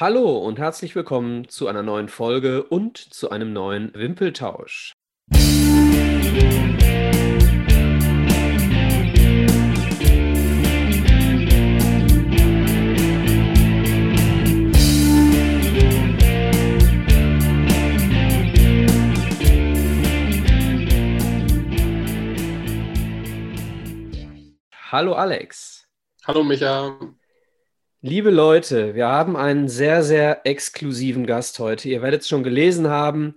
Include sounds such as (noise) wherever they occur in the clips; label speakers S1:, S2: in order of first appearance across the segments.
S1: Hallo und herzlich willkommen zu einer neuen Folge und zu einem neuen Wimpeltausch. Hallo Alex.
S2: Hallo Micha.
S1: Liebe Leute, wir haben einen sehr, sehr exklusiven Gast heute. Ihr werdet es schon gelesen haben.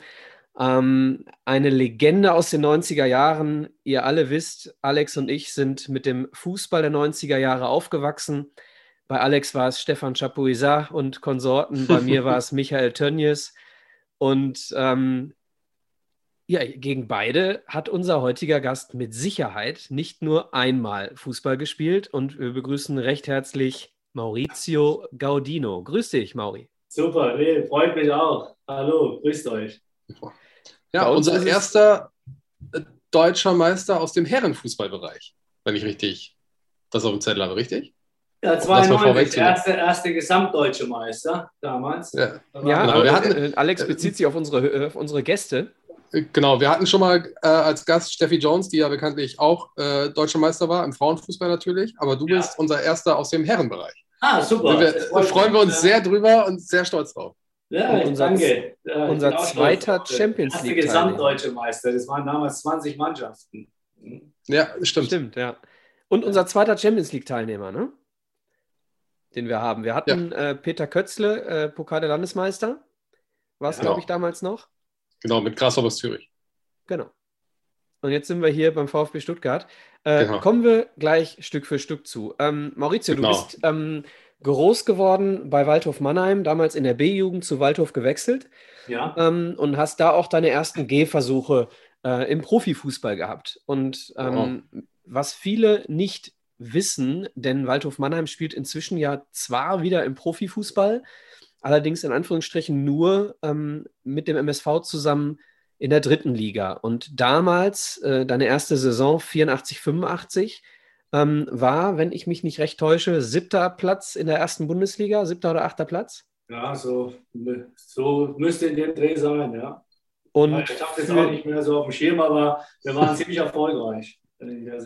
S1: Ähm, eine Legende aus den 90er Jahren. Ihr alle wisst, Alex und ich sind mit dem Fußball der 90er Jahre aufgewachsen. Bei Alex war es Stefan Chapuisat und Konsorten. Bei mir war es (laughs) Michael Tönnies. Und ähm, ja, gegen beide hat unser heutiger Gast mit Sicherheit nicht nur einmal Fußball gespielt und wir begrüßen recht herzlich Maurizio Gaudino. Grüß dich, Mauri.
S3: Super, nee, freut mich auch. Hallo, grüßt euch.
S2: Ja, unser erster äh, deutscher Meister aus dem Herrenfußballbereich, wenn ich richtig das auf dem Zettel habe, richtig?
S3: Ja, 92, erste, erste gesamtdeutsche Meister damals.
S1: Ja, ja genau. wir hatten, äh, Alex bezieht sich auf unsere, auf unsere Gäste.
S2: Genau, wir hatten schon mal äh, als Gast Steffi Jones, die ja bekanntlich auch äh, deutscher Meister war, im Frauenfußball natürlich, aber du ja. bist unser erster aus dem Herrenbereich.
S3: Ah, super.
S2: Wir, freuen wir uns sehr drüber und sehr stolz drauf.
S3: Ja, unser,
S1: danke. Ja, unser zweiter Champions League.
S3: Der gesamtdeutsche Meister, das waren damals 20 Mannschaften.
S2: Ja, stimmt.
S1: Stimmt, ja. Und unser zweiter Champions League-Teilnehmer, ne? Den wir haben. Wir hatten ja. äh, Peter Kötzle, äh, Pokal der Landesmeister. War es, ja. glaube ich, damals noch.
S2: Genau, mit Grasshoppers Zürich.
S1: Genau. Und jetzt sind wir hier beim VfB Stuttgart. Äh, genau. Kommen wir gleich Stück für Stück zu. Ähm, Maurizio, genau. du bist ähm, groß geworden bei Waldhof Mannheim, damals in der B-Jugend zu Waldhof gewechselt.
S3: Ja.
S1: Ähm, und hast da auch deine ersten Gehversuche äh, im Profifußball gehabt. Und ähm, oh. was viele nicht wissen, denn Waldhof Mannheim spielt inzwischen ja zwar wieder im Profifußball, allerdings in Anführungsstrichen nur ähm, mit dem MSV zusammen in der dritten Liga. Und damals, äh, deine erste Saison 84, 85, ähm, war, wenn ich mich nicht recht täusche, siebter Platz in der ersten Bundesliga, siebter oder achter Platz?
S3: Ja, so, so müsste in dem Dreh sein, ja.
S1: Und
S3: ich habe das auch nicht mehr so auf dem Schirm, aber wir waren (laughs) ziemlich erfolgreich.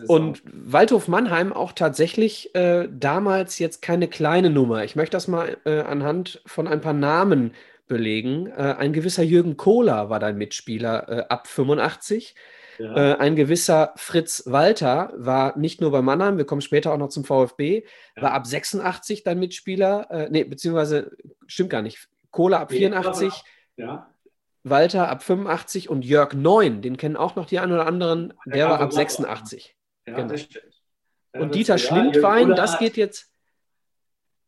S1: Und Waldhof Mannheim auch tatsächlich äh, damals jetzt keine kleine Nummer. Ich möchte das mal äh, anhand von ein paar Namen belegen. Äh, ein gewisser Jürgen Kohler war dein Mitspieler äh, ab 85. Ja. Äh, ein gewisser Fritz Walter war nicht nur bei Mannheim, wir kommen später auch noch zum VfB, ja. war ab 86 dein Mitspieler. Äh, nee, beziehungsweise stimmt gar nicht. Kohler ab 84.
S3: Ja.
S1: Walter ab 85 und Jörg Neun, den kennen auch noch die einen oder anderen, der, war ab 86.
S3: Ja, genau.
S1: und Dieter Schlindwein, das geht jetzt.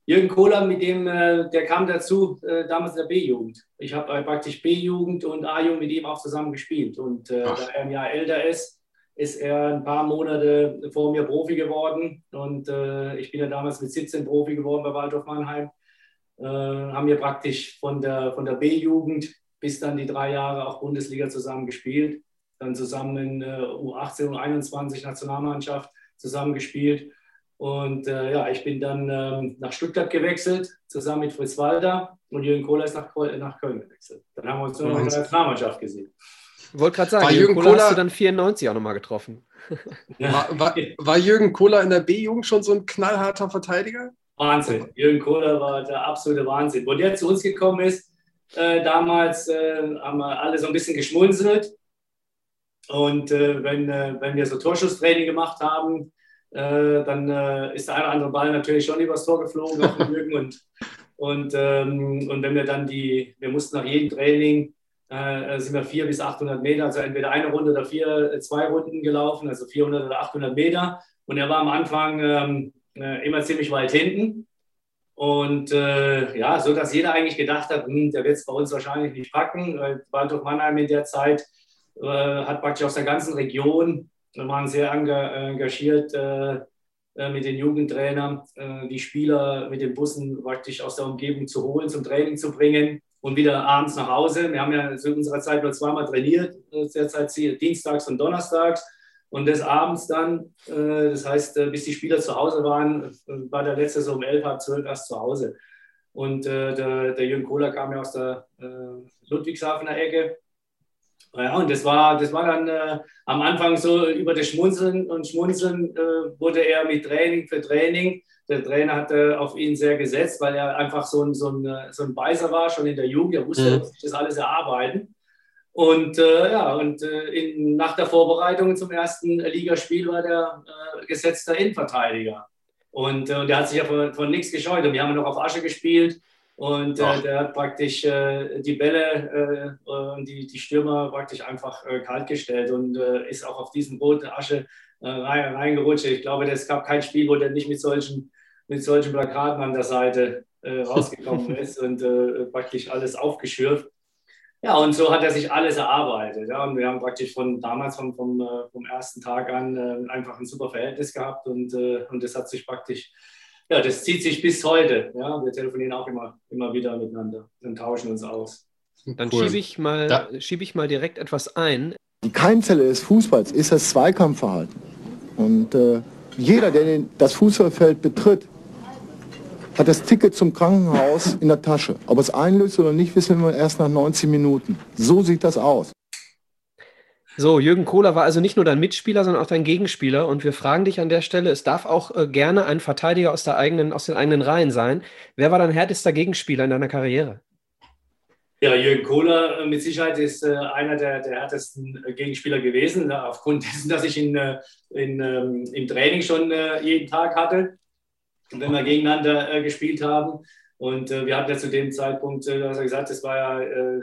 S3: Jürgen Kohler, mit dem, äh, der kam dazu, äh, damals in der B-Jugend. Ich habe äh, praktisch B-Jugend und A-Jugend mit ihm auch zusammen gespielt. Und äh, da er ein Jahr älter ist, ist er ein paar Monate vor mir Profi geworden. Und äh, ich bin ja damals mit 17 Profi geworden bei Waldorf Mannheim. Äh, haben wir praktisch von der, von der B-Jugend bis dann die drei Jahre auch Bundesliga zusammen gespielt. Dann zusammen in U18 und 21 Nationalmannschaft zusammen gespielt. Und äh, ja, ich bin dann ähm, nach Stuttgart gewechselt, zusammen mit Fritz Walter und Jürgen Kohler ist nach, nach Köln gewechselt. Dann haben wir uns nur noch in der Nationalmannschaft gesehen.
S1: Ich wollte gerade sagen, war Jürgen Kohler, Kohler hast du dann 94 auch nochmal getroffen.
S2: War, war, war, Jürgen Kohler in der B-Jugend schon so ein knallharter Verteidiger?
S3: Wahnsinn. Jürgen Kohler war der absolute Wahnsinn. Wo der zu uns gekommen ist, äh, damals äh, haben wir alle so ein bisschen geschmunzelt. Und äh, wenn, äh, wenn wir so Torschusstraining gemacht haben, äh, dann äh, ist der eine oder andere Ball natürlich schon übers Tor geflogen auf den Rücken. Und, (laughs) und, ähm, und wenn wir dann die, wir mussten nach jedem Training, äh, sind wir 400 bis 800 Meter, also entweder eine Runde oder vier, äh, zwei Runden gelaufen, also 400 oder 800 Meter. Und er war am Anfang ähm, äh, immer ziemlich weit hinten. Und äh, ja, so dass jeder eigentlich gedacht hat, hm, der wird es bei uns wahrscheinlich nicht packen. Weil Waldhof Mannheim in der Zeit hat praktisch aus der ganzen Region wir waren sehr engagiert äh, äh, mit den Jugendtrainern, äh, die Spieler mit den Bussen praktisch aus der Umgebung zu holen, zum Training zu bringen und wieder abends nach Hause. Wir haben ja zu unserer Zeit nur zweimal trainiert, derzeit dienstags und donnerstags. Und des Abends dann, das heißt, bis die Spieler zu Hause waren, war der letzte so um elf, halb zwölf erst zu Hause. Und der, der Jürgen Kohler kam ja aus der Ludwigshafener Ecke. Ja, und das war, das war dann äh, am Anfang so über das Schmunzeln und Schmunzeln äh, wurde er mit Training für Training. Der Trainer hatte auf ihn sehr gesetzt, weil er einfach so ein, so ein, äh, so ein Beißer war, schon in der Jugend. Er wusste, mhm. sich das alles erarbeiten. Und äh, ja, und äh, in, nach der Vorbereitung zum ersten Ligaspiel war der äh, gesetzter Innenverteidiger. Und, und der hat sich ja von, von nichts gescheut. Und wir haben noch auf Asche gespielt. Und äh, der hat praktisch äh, die Bälle äh, und die, die Stürmer praktisch einfach äh, kaltgestellt und äh, ist auch auf diesen roten Asche äh, reingerutscht. Ich glaube, es gab kein Spiel, wo der nicht mit solchen, mit solchen Plakaten an der Seite (laughs) rausgekommen ist und praktisch alles aufgeschürft. Ja, und so hat er sich alles erarbeitet. Ja. Und wir haben praktisch von damals, vom, vom, vom ersten Tag an, einfach ein super Verhältnis gehabt und, und das hat sich praktisch ja, das zieht sich bis heute. Ja, wir telefonieren auch immer, immer wieder miteinander und tauschen uns aus.
S1: Dann cool. schiebe ich, mal, ja. schieb ich mal direkt etwas ein.
S4: Die Keimzelle des Fußballs ist das Zweikampfverhalten. Und äh, jeder, der den, das Fußballfeld betritt, hat das Ticket zum Krankenhaus in der Tasche. Ob es einlöst oder nicht, wissen wir erst nach 90 Minuten. So sieht das aus.
S1: So, Jürgen Kohler war also nicht nur dein Mitspieler, sondern auch dein Gegenspieler. Und wir fragen dich an der Stelle, es darf auch äh, gerne ein Verteidiger aus, der eigenen, aus den eigenen Reihen sein. Wer war dein härtester Gegenspieler in deiner Karriere?
S3: Ja, Jürgen Kohler äh, mit Sicherheit ist äh, einer der, der härtesten äh, Gegenspieler gewesen, ne, aufgrund (laughs) dessen, dass ich ihn äh, in, ähm, im Training schon äh, jeden Tag hatte, wenn wir gegeneinander gespielt haben. Und äh, wir hatten ja zu dem Zeitpunkt, äh, hast ja gesagt, das war ja äh,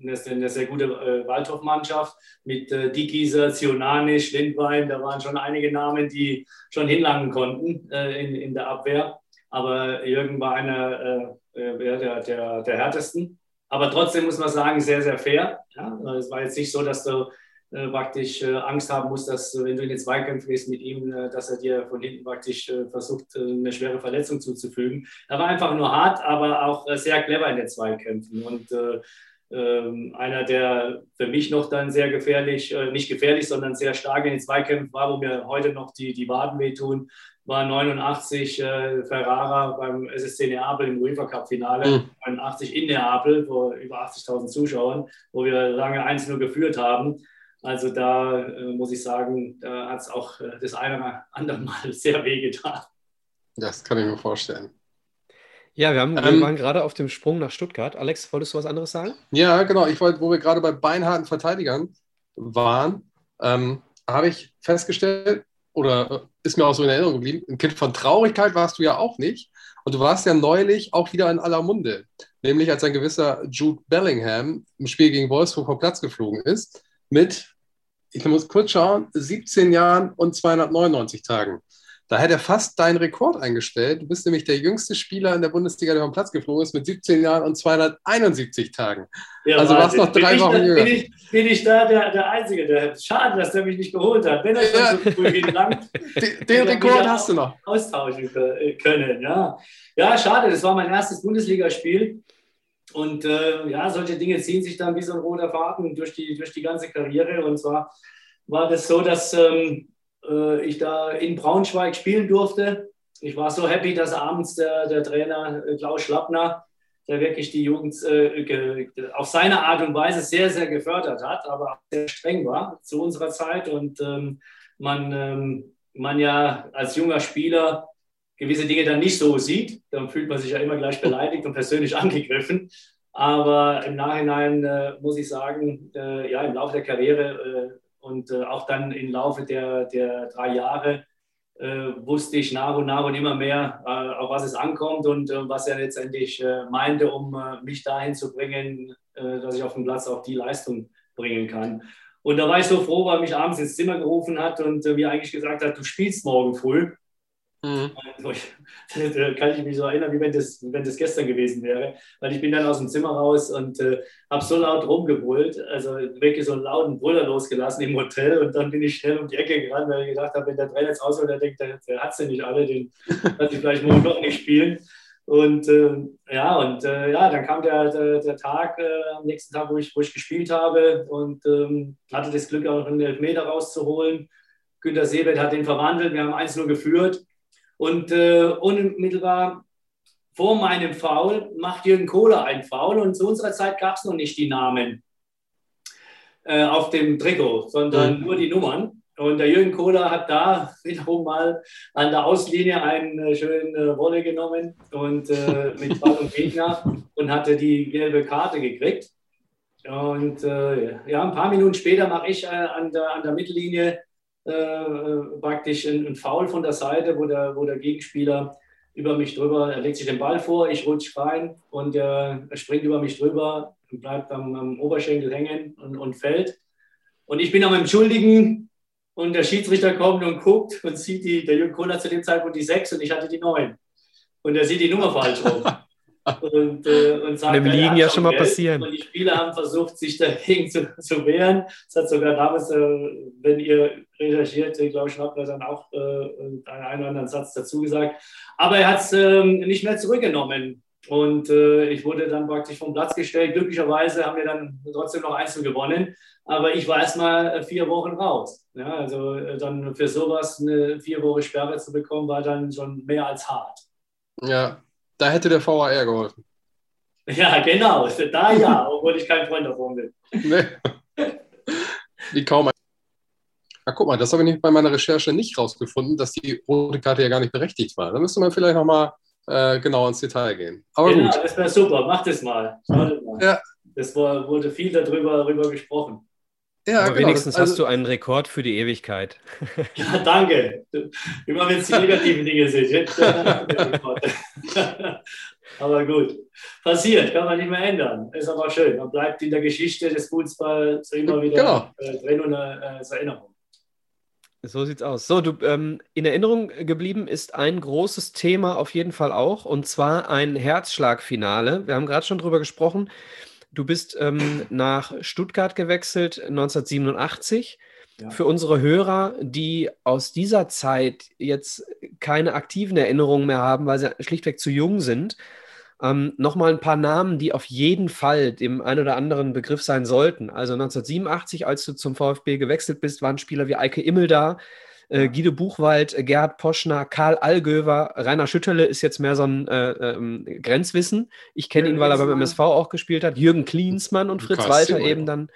S3: eine, eine, sehr gute äh, Waldhof-Mannschaft mit äh, Dickiser, Zionanisch, Lindwein. Da waren schon einige Namen, die schon hinlangen konnten äh, in, in der Abwehr. Aber Jürgen war einer äh, äh der, der, der härtesten. Aber trotzdem muss man sagen, sehr, sehr fair. Ja? Es war jetzt nicht so, dass du praktisch äh, Angst haben musst, dass wenn du in den Zweikampf gehst mit ihm, äh, dass er dir von hinten praktisch versucht, eine schwere Verletzung zuzufügen. Er war einfach nur hart, aber auch sehr clever in den Zweikämpfen und ähm, einer, der für mich noch dann sehr gefährlich, nicht gefährlich, sondern sehr stark in den Zweikämpfen war, wo mir heute noch die, die Waden wehtun, war 89 äh, Ferrara beim SSC Neapel im UEFA Cup Finale, mhm. 89 in Neapel vor über 80.000 Zuschauern, wo wir lange 1-0 geführt haben. Also da äh, muss ich sagen, da hat es auch äh, das eine oder andere Mal (laughs) sehr weh getan.
S2: Das kann ich mir vorstellen.
S1: Ja, wir, haben, wir ähm, waren gerade auf dem Sprung nach Stuttgart. Alex, wolltest du was anderes sagen?
S2: Ja, genau. Ich wollte, wo wir gerade bei beinharten Verteidigern waren, ähm, habe ich festgestellt, oder äh, ist mir auch so in Erinnerung geblieben, ein Kind von Traurigkeit warst du ja auch nicht. Und du warst ja neulich auch wieder in aller Munde. Nämlich als ein gewisser Jude Bellingham im Spiel gegen Wolfsburg vom Platz geflogen ist mit ich muss kurz schauen, 17 Jahren und 299 Tagen. Da hätte er fast deinen Rekord eingestellt. Du bist nämlich der jüngste Spieler in der Bundesliga, der vom Platz geflogen ist, mit 17 Jahren und 271 Tagen. Ja, also warst noch drei Wochen
S3: da,
S2: jünger.
S3: Bin ich, bin ich da der, der Einzige? Der, schade, dass der mich nicht geholt hat. Wenn er ja. so früh gelangt, (laughs)
S2: den, den Rekord hast du noch.
S3: Austauschen können. Ja. ja, schade. Das war mein erstes Bundesligaspiel. Und äh, ja, solche Dinge ziehen sich dann wie so ein roter Faden durch die, durch die ganze Karriere. Und zwar war das so, dass ähm, äh, ich da in Braunschweig spielen durfte. Ich war so happy, dass abends der, der Trainer äh, Klaus Schlappner, der wirklich die Jugend äh, auf seine Art und Weise sehr, sehr gefördert hat, aber sehr streng war zu unserer Zeit. Und ähm, man, ähm, man ja als junger Spieler gewisse Dinge dann nicht so sieht, dann fühlt man sich ja immer gleich beleidigt und persönlich (laughs) angegriffen. Aber im Nachhinein äh, muss ich sagen, äh, ja, im Laufe der Karriere äh, und äh, auch dann im Laufe der, der drei Jahre äh, wusste ich nach und nach und immer mehr, äh, auf was es ankommt und was er letztendlich meinte, um mich dahin zu bringen, dass ich auf dem Platz auch die Leistung bringen kann. Und da war ich so froh, weil er mich abends ins Zimmer gerufen hat und mir eigentlich gesagt hat, du spielst morgen früh. Mhm. Da kann ich mich so erinnern, wie wenn das, wenn das gestern gewesen wäre. Weil ich bin dann aus dem Zimmer raus und äh, habe so laut rumgebrüllt, also wirklich so einen lauten Brüller losgelassen im Hotel. Und dann bin ich schnell um die Ecke gerannt, weil ich gedacht habe, wenn der Trainer jetzt ausholt, der denkt, der, der hat sie nicht alle, den (laughs) kann ich vielleicht morgen noch nicht spielen. Und äh, ja, und äh, ja, dann kam der, der, der Tag äh, am nächsten Tag, wo ich, wo ich gespielt habe und ähm, hatte das Glück, auch einen Elfmeter rauszuholen. Günter Seebert hat den verwandelt, wir haben 1-0 geführt. Und äh, unmittelbar vor meinem Foul macht Jürgen Kohler einen Foul und zu unserer Zeit gab es noch nicht die Namen äh, auf dem Trikot, sondern mhm. nur die Nummern. Und der Jürgen Kohler hat da wiederum mal an der Auslinie eine äh, schöne Wolle genommen und äh, mit Ball und Gegner und hatte die gelbe Karte gekriegt. Und äh, ja, ein paar Minuten später mache ich äh, an, der, an der Mittellinie äh, praktisch ein, ein, Foul von der Seite, wo der, wo der Gegenspieler über mich drüber, er legt sich den Ball vor, ich rutsche rein und er springt über mich drüber und bleibt am, am Oberschenkel hängen und, und fällt. Und ich bin am Entschuldigen und der Schiedsrichter kommt und guckt und sieht die, der Jürgen Kohler zu dem Zeitpunkt die 6 und ich hatte die 9. Und er sieht die Nummer falsch rum. (laughs)
S1: und, äh, und sagt, Im Liegen ja schon mal Geld. passieren.
S3: Und die Spieler haben versucht, sich dagegen zu, zu wehren. Es hat sogar damals, äh, wenn ihr recherchiert, äh, glaube ich, habt ihr dann auch äh, einen oder anderen Satz dazu gesagt. Aber er hat es ähm, nicht mehr zurückgenommen. Und äh, ich wurde dann praktisch vom Platz gestellt. Glücklicherweise haben wir dann trotzdem noch Einzel gewonnen. Aber ich war erstmal äh, vier Wochen raus. Ja, also dann für sowas eine vier Wochen Sperre zu bekommen, war dann schon mehr als hart.
S2: Ja, da hätte der VAR geholfen.
S3: Ja, genau. Da ja, obwohl ich kein Freund davon bin. Nee.
S2: Wie kaum ein. Ja, guck mal, das habe ich bei meiner Recherche nicht rausgefunden, dass die rote Karte ja gar nicht berechtigt war. Da müsste man vielleicht nochmal äh, genau ins Detail gehen. Aber genau, gut.
S3: das wäre super. Mach das mal. mal. Ja. Es wurde viel darüber gesprochen.
S1: Ja, Aber genau, wenigstens also, hast du einen Rekord für die Ewigkeit. (laughs)
S3: Ja, danke. Immer wenn es die negativen Dinge sind. Jetzt, äh, (laughs) aber gut. Passiert, kann man nicht mehr ändern. Ist aber schön. Man bleibt in der Geschichte des Fußballs immer wieder genau. äh, drin und äh, als Erinnerung.
S1: So sieht's aus. So, du ähm, in Erinnerung geblieben ist ein großes Thema auf jeden Fall auch, und zwar ein Herzschlagfinale. Wir haben gerade schon drüber gesprochen. Du bist ähm, nach Stuttgart gewechselt 1987. Ja. Für unsere Hörer, die aus dieser Zeit jetzt keine aktiven Erinnerungen mehr haben, weil sie schlichtweg zu jung sind, ähm, nochmal ein paar Namen, die auf jeden Fall dem einen oder anderen Begriff sein sollten. Also 1987, als du zum VfB gewechselt bist, waren Spieler wie Eike Immel da, äh, Guido Buchwald, äh, Gerhard Poschner, Karl Allgöver, Rainer Schütterle ist jetzt mehr so ein äh, ähm, Grenzwissen. Ich kenne ihn, weil er beim MSV auch gespielt hat. Jürgen Klinsmann und Fritz Walter eben dann.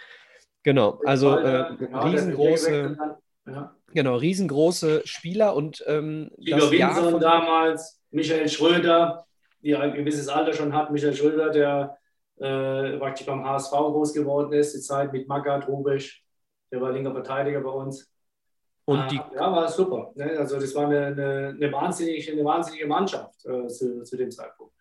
S1: Genau, also äh, riesengroße, ja. genau, riesengroße Spieler und ähm,
S3: Igor Winson damals, Michael Schröder, die ein gewisses Alter schon hat, Michael Schröder, der äh, praktisch beim HSV groß geworden ist, die Zeit mit Magath Rubisch, der war linker Verteidiger bei uns. Und ah, die, ja, war super. Ne? Also das war eine, eine, eine, wahnsinnige, eine wahnsinnige Mannschaft äh, zu, zu dem Zeitpunkt.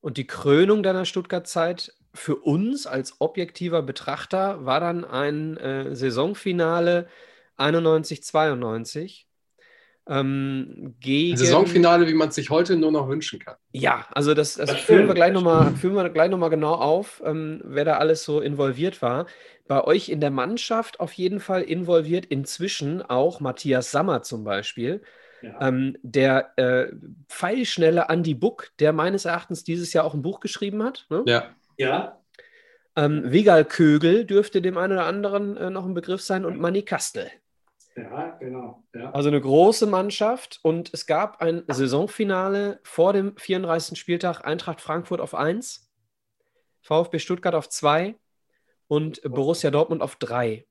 S1: Und die Krönung deiner Stuttgart-Zeit für uns als objektiver Betrachter war dann ein äh, Saisonfinale 91-92 ähm, gegen.
S2: Saisonfinale, wie man es sich heute nur noch wünschen kann.
S1: Ja, also das, das, das führen, wir gleich noch mal, führen wir gleich nochmal genau auf, ähm, wer da alles so involviert war. Bei euch in der Mannschaft auf jeden Fall involviert inzwischen auch Matthias Sammer zum Beispiel. Ja. Ähm, der äh, pfeilschnelle Andy Buck, der meines Erachtens dieses Jahr auch ein Buch geschrieben hat.
S2: Ne? Ja.
S3: Ja.
S1: Ähm, Wigal Kögel dürfte dem einen oder anderen äh, noch ein Begriff sein und Manny Kastel.
S3: Ja, genau. Ja.
S1: Also eine große Mannschaft und es gab ein Saisonfinale vor dem 34. Spieltag Eintracht Frankfurt auf 1, VfB Stuttgart auf 2 und Borussia Dortmund auf 3.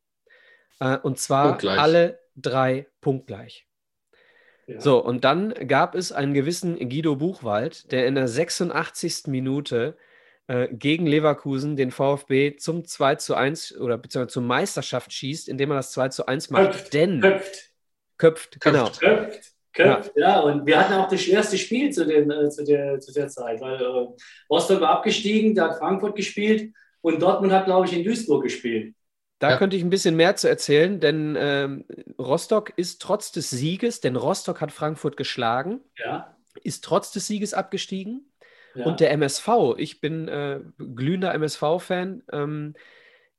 S1: Äh, und zwar alle drei punktgleich. Ja. So, und dann gab es einen gewissen Guido Buchwald, der in der 86. Minute äh, gegen Leverkusen den VfB zum 2 zu 1 oder beziehungsweise zur Meisterschaft schießt, indem er das 2 zu 1 macht. Köpft, denn
S3: köpft.
S1: Köpft, genau.
S3: Köpft, köpft, ja. ja. Und wir hatten auch das schwerste Spiel zu, den, äh, zu, der, zu der Zeit, weil äh, Rostock war abgestiegen, da hat Frankfurt gespielt und Dortmund hat, glaube ich, in Duisburg gespielt.
S1: Da ja. könnte ich ein bisschen mehr zu erzählen, denn ähm, Rostock ist trotz des Sieges, denn Rostock hat Frankfurt geschlagen,
S3: ja.
S1: ist trotz des Sieges abgestiegen. Und der MSV, ich bin äh, glühender MSV-Fan, ähm,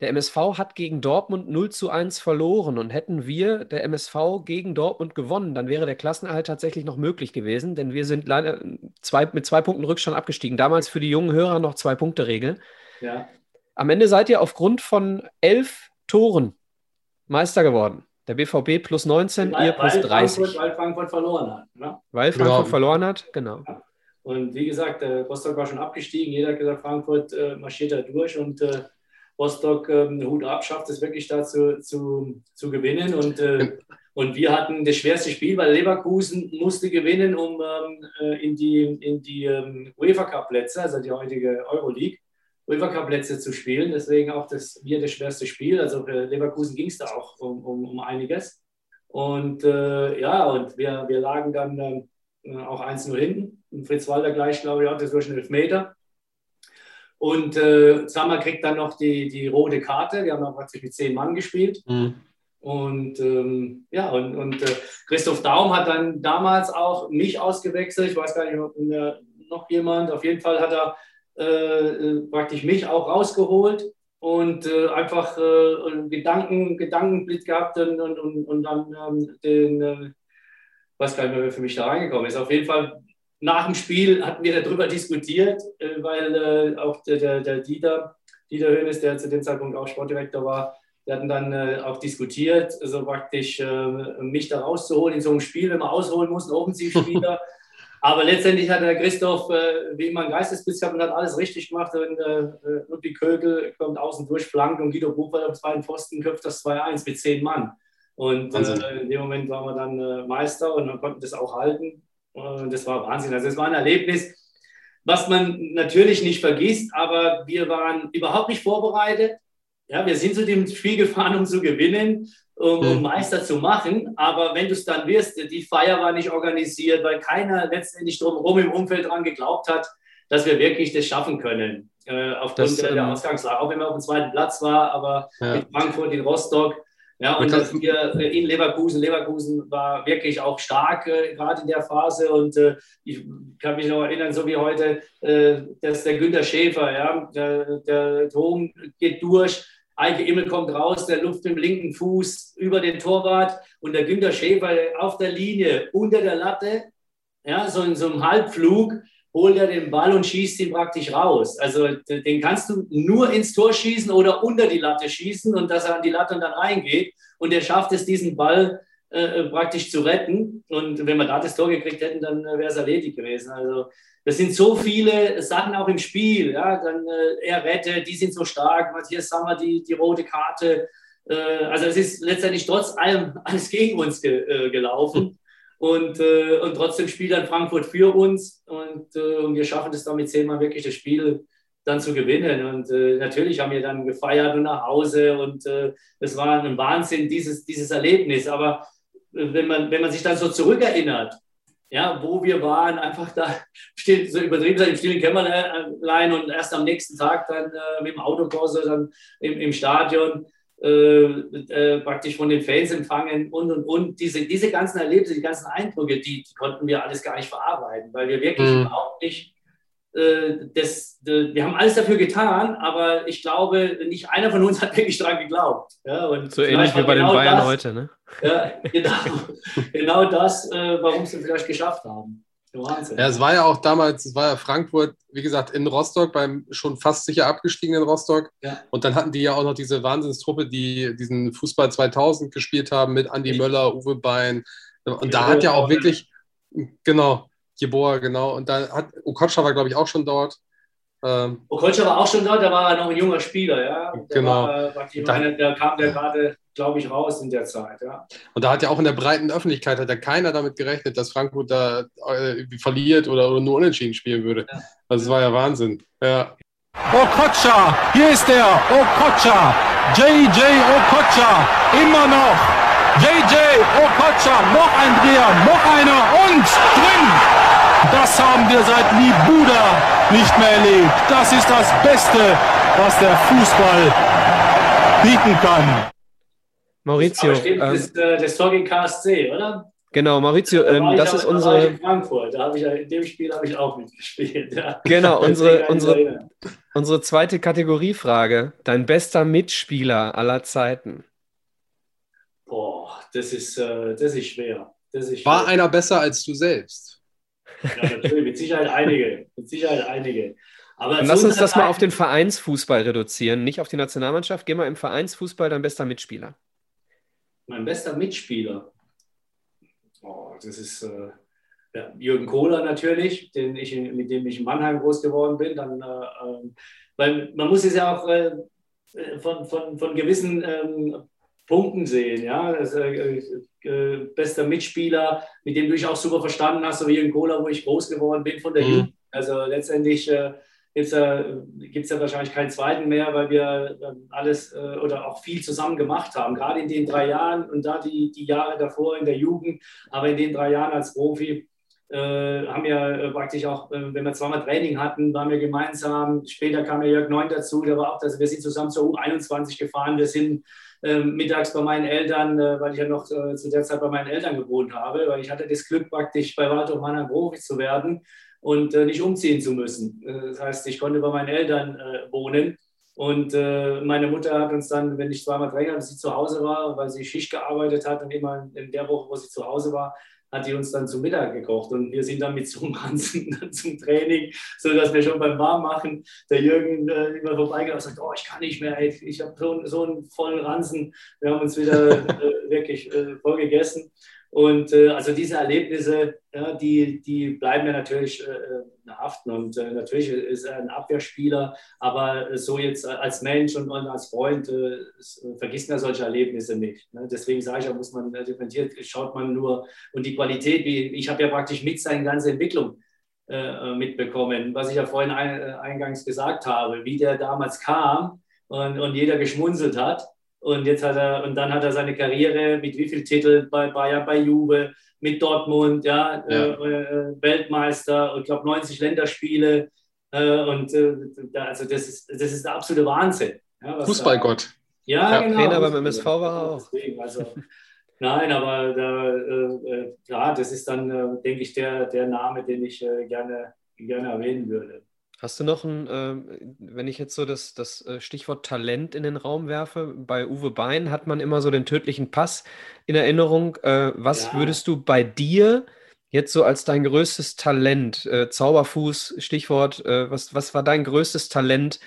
S1: der MSV hat gegen Dortmund 0 zu 1 verloren und hätten wir, der MSV, gegen Dortmund gewonnen, dann wäre der Klassenerhalt tatsächlich noch möglich gewesen, denn wir sind leider zwei, mit zwei Punkten Rückstand abgestiegen. Damals für die jungen Hörer noch zwei Punkte Regel.
S3: Ja.
S1: Am Ende seid ihr aufgrund von elf Toren Meister geworden. Der BVB plus 19, weil, ihr plus 30.
S3: Frankfurt, weil Frankfurt verloren hat. Ne?
S1: Weil Frankfurt genau. verloren hat, genau. Ja.
S3: Und wie gesagt, äh, Rostock war schon abgestiegen. Jeder hat gesagt, Frankfurt äh, marschiert da durch und äh, Rostock, ähm, Hut ab, schafft es wirklich dazu zu, zu gewinnen. Und, äh, (laughs) und wir hatten das schwerste Spiel, weil Leverkusen musste gewinnen, um ähm, äh, in die, in die ähm, UEFA Cup Plätze, also die heutige Euroleague, UEFA Cup Plätze zu spielen. Deswegen auch das, wir das schwerste Spiel. Also für Leverkusen ging es da auch um, um, um einiges. Und äh, ja, und wir, wir lagen dann äh, auch 1-0 hinten. Und Fritz Walter gleich, glaube ich, auch das durch einen Elfmeter. Und äh, Sammer kriegt dann noch die, die rote Karte. Wir haben auch praktisch mit zehn Mann gespielt. Mhm. Und ähm, ja, und, und äh, Christoph Daum hat dann damals auch mich ausgewechselt. Ich weiß gar nicht, ob noch jemand. Auf jeden Fall hat er äh, äh, praktisch mich auch rausgeholt und äh, einfach äh, Gedanken, Gedankenblitz gehabt und, und, und, und dann ähm, den, äh, weiß gar nicht mehr, wer für mich da reingekommen ist. Auf jeden Fall nach dem Spiel hatten wir darüber diskutiert, äh, weil äh, auch der, der, der Dieter, Dieter Hönes, der zu dem Zeitpunkt auch Sportdirektor war, wir hatten dann äh, auch diskutiert, so also praktisch äh, mich da rauszuholen in so einem Spiel, wenn man ausholen muss, ein Offensivspieler. (laughs) Aber letztendlich hat der Christoph äh, wie immer einen Geistesblitz gehabt und hat alles richtig gemacht. Und Ludwig Kögel kommt außen durch, flankt und Guido Buchwald am zweiten Pfosten köpft das 2-1 mit zehn Mann. Und in dem Moment waren wir dann Meister und dann konnten das auch halten. Und das war Wahnsinn. Also es war ein Erlebnis, was man natürlich nicht vergisst, aber wir waren überhaupt nicht vorbereitet. Ja, wir sind zu dem Spiel gefahren, um zu gewinnen, um, um Meister zu machen. Aber wenn du es dann wirst, die Feier war nicht organisiert, weil keiner letztendlich drumherum im Umfeld daran geglaubt hat, dass wir wirklich das schaffen können. Äh, aufgrund das, der, der ähm, Ausgangslage. Auch wenn man auf dem zweiten Platz war, aber ja. mit Frankfurt in Rostock ja, und wir äh, in Leverkusen, Leverkusen war wirklich auch stark, äh, gerade in der Phase. Und äh, ich kann mich noch erinnern, so wie heute, äh, dass der Günter Schäfer, ja, der, der Dom geht durch, Eike Immel kommt raus, der Luft mit dem linken Fuß über den Torwart und der Günter Schäfer auf der Linie unter der Latte, ja, so in so einem Halbflug, holt er den Ball und schießt ihn praktisch raus. Also den kannst du nur ins Tor schießen oder unter die Latte schießen und dass er an die Latte dann reingeht. Und er schafft es, diesen Ball äh, praktisch zu retten. Und wenn wir da das Tor gekriegt hätten, dann äh, wäre es erledigt gewesen. Also das sind so viele Sachen auch im Spiel. Ja? Dann äh, er rettet, die sind so stark. Matthias Sammer, die, die rote Karte. Äh, also es ist letztendlich trotz allem (laughs) alles gegen uns ge, äh, gelaufen. Und, äh, und trotzdem spielt dann Frankfurt für uns und, äh, und wir schaffen es damit zehnmal wirklich das Spiel dann zu gewinnen. Und äh, natürlich haben wir dann gefeiert und nach Hause und äh, es war ein Wahnsinn, dieses, dieses Erlebnis. Aber äh, wenn, man, wenn man sich dann so zurückerinnert, ja, wo wir waren, einfach da (laughs) steht, so übertrieben sein im stillen Kämmerlein und erst am nächsten Tag dann äh, mit dem Autokurse dann im, im Stadion äh, äh, praktisch von den Fans empfangen und und und. Diese, diese ganzen Erlebnisse, die ganzen Eindrücke, die, die konnten wir alles gar nicht verarbeiten, weil wir wirklich mhm. überhaupt nicht. Äh, das, wir haben alles dafür getan, aber ich glaube, nicht einer von uns (laughs) hat wirklich daran geglaubt. Ja,
S1: und so ähnlich wie bei genau den Bayern
S3: das,
S1: heute, ne?
S3: Ja, (laughs) genau, genau das, äh, warum sie es vielleicht geschafft haben.
S2: Wahnsinn. Ja, es war ja auch damals, es war ja Frankfurt, wie gesagt, in Rostock, beim schon fast sicher abgestiegenen Rostock. Ja. Und dann hatten die ja auch noch diese Wahnsinnstruppe, die diesen Fußball 2000 gespielt haben mit Andy ich. Möller, Uwe Bein. Und da hat ja auch wirklich, genau, Jeboa, genau. Und da hat Okocha war, glaube ich, auch schon dort.
S3: Ähm, Okocha war auch schon dort, da war er noch ein junger Spieler, ja. Der
S2: genau.
S3: War, war einer, der kam der gerade glaube ich, raus in der Zeit. Ja.
S2: Und da hat ja auch in der breiten Öffentlichkeit hat ja keiner damit gerechnet, dass Frankfurt da äh, verliert oder, oder, nur unentschieden spielen würde. Ja. Also es war ja Wahnsinn. Ja.
S5: Okocha, hier ist er, Okocha, JJ Okocha, immer noch. JJ Okocha, noch ein Dreher, noch einer und drin. Das haben wir seit Libuda nicht mehr erlebt. Das ist das Beste, was der Fußball bieten kann.
S1: Maurizio.
S3: Aber steht, ähm, das, äh, das Tor gegen KSC, oder?
S1: Genau, Maurizio, da ähm, das ist unsere.
S3: In Frankfurt, da habe ich in dem Spiel habe ich auch mitgespielt. Ja.
S1: Genau, (laughs) unsere, unsere, unsere zweite Kategoriefrage. Dein bester Mitspieler aller Zeiten.
S3: Boah, das ist, äh, das ist schwer. Das ist
S2: schwer. War einer besser als du selbst?
S3: Ja, natürlich, mit Sicherheit einige. Mit Sicherheit einige.
S1: Aber lass uns das mal auf den Vereinsfußball reduzieren, nicht auf die Nationalmannschaft. Geh mal im Vereinsfußball dein bester Mitspieler
S3: mein bester Mitspieler. Oh, das ist, äh, ja, Jürgen Kohler natürlich, den ich, mit dem ich in Mannheim groß geworden bin. Dann, äh, ähm, weil man muss es ja auch äh, von, von, von gewissen ähm, Punkten sehen. Ja? Das, äh, äh, bester Mitspieler, mit dem du dich auch super verstanden hast, so wie Jürgen Kohler, wo ich groß geworden bin von der mhm. Jugend. Also letztendlich äh, gibt es ja, ja wahrscheinlich keinen zweiten mehr, weil wir ähm, alles äh, oder auch viel zusammen gemacht haben. Gerade in den drei Jahren und da die, die Jahre davor in der Jugend, aber in den drei Jahren als Profi äh, haben wir äh, praktisch auch, äh, wenn wir zweimal Training hatten, waren wir gemeinsam. Später kam ja Jörg Neun dazu, der war auch, also wir sind zusammen zur U21 gefahren. Wir sind ähm, mittags bei meinen Eltern, weil ich ja noch zu der Zeit bei meinen Eltern gewohnt habe, weil ich hatte das Glück, praktisch bei Waldhof Mannheim Profi zu werden und äh, nicht umziehen zu müssen. das heißt, ich konnte bei meinen Eltern wohnen. Und meine Mutter hat uns dann, wenn ich zweimal Training hatte, sie zu Hause war, weil sie Schicht gearbeitet hat und immer in der Woche, wo sie zu Hause war, hat die uns dann zum Mittag gekocht und wir sind dann mit so einem Ranzen (laughs) zum Training, sodass wir schon beim Warmmachen der Jürgen äh, immer und sagt, oh, ich kann nicht mehr, ey, ich habe so, so einen vollen Ranzen. Wir haben uns wieder äh, wirklich äh, voll gegessen und äh, also diese Erlebnisse, ja, die, die bleiben mir natürlich äh, äh haften. Und äh, natürlich ist er ein Abwehrspieler, aber so jetzt als Mensch und, und als Freund äh, vergisst man solche Erlebnisse nicht. Ne? Deswegen sage ich, da muss man äh, differenziert, schaut man nur. Und die Qualität, wie, ich habe ja praktisch mit seiner ganzen Entwicklung mitbekommen, was ich ja vorhin ein, eingangs gesagt habe, wie der damals kam und, und jeder geschmunzelt hat. Und jetzt hat er, und dann hat er seine Karriere mit wie viel Titel bei Bayern, bei Juve, mit Dortmund, ja, ja. Äh, äh Weltmeister, und ich glaube 90 Länderspiele. Äh, und äh, da, also das ist, das ist der absolute Wahnsinn.
S2: Ja, Fußballgott.
S1: Ja, ja, genau. Trainer beim MSV war auch.
S3: Deswegen, also, nein, aber da, äh, ja, das ist dann, denke ich, der, der Name, den ich gerne, gerne erwähnen würde.
S1: Hast du noch ein, äh, wenn ich jetzt so das, das äh, Stichwort Talent in den Raum werfe, bei Uwe Bein hat man immer so den tödlichen Pass in Erinnerung. Äh, was ja. würdest du bei dir jetzt so als dein größtes Talent, äh, Zauberfuß, Stichwort, äh, was, was war dein größtes Talent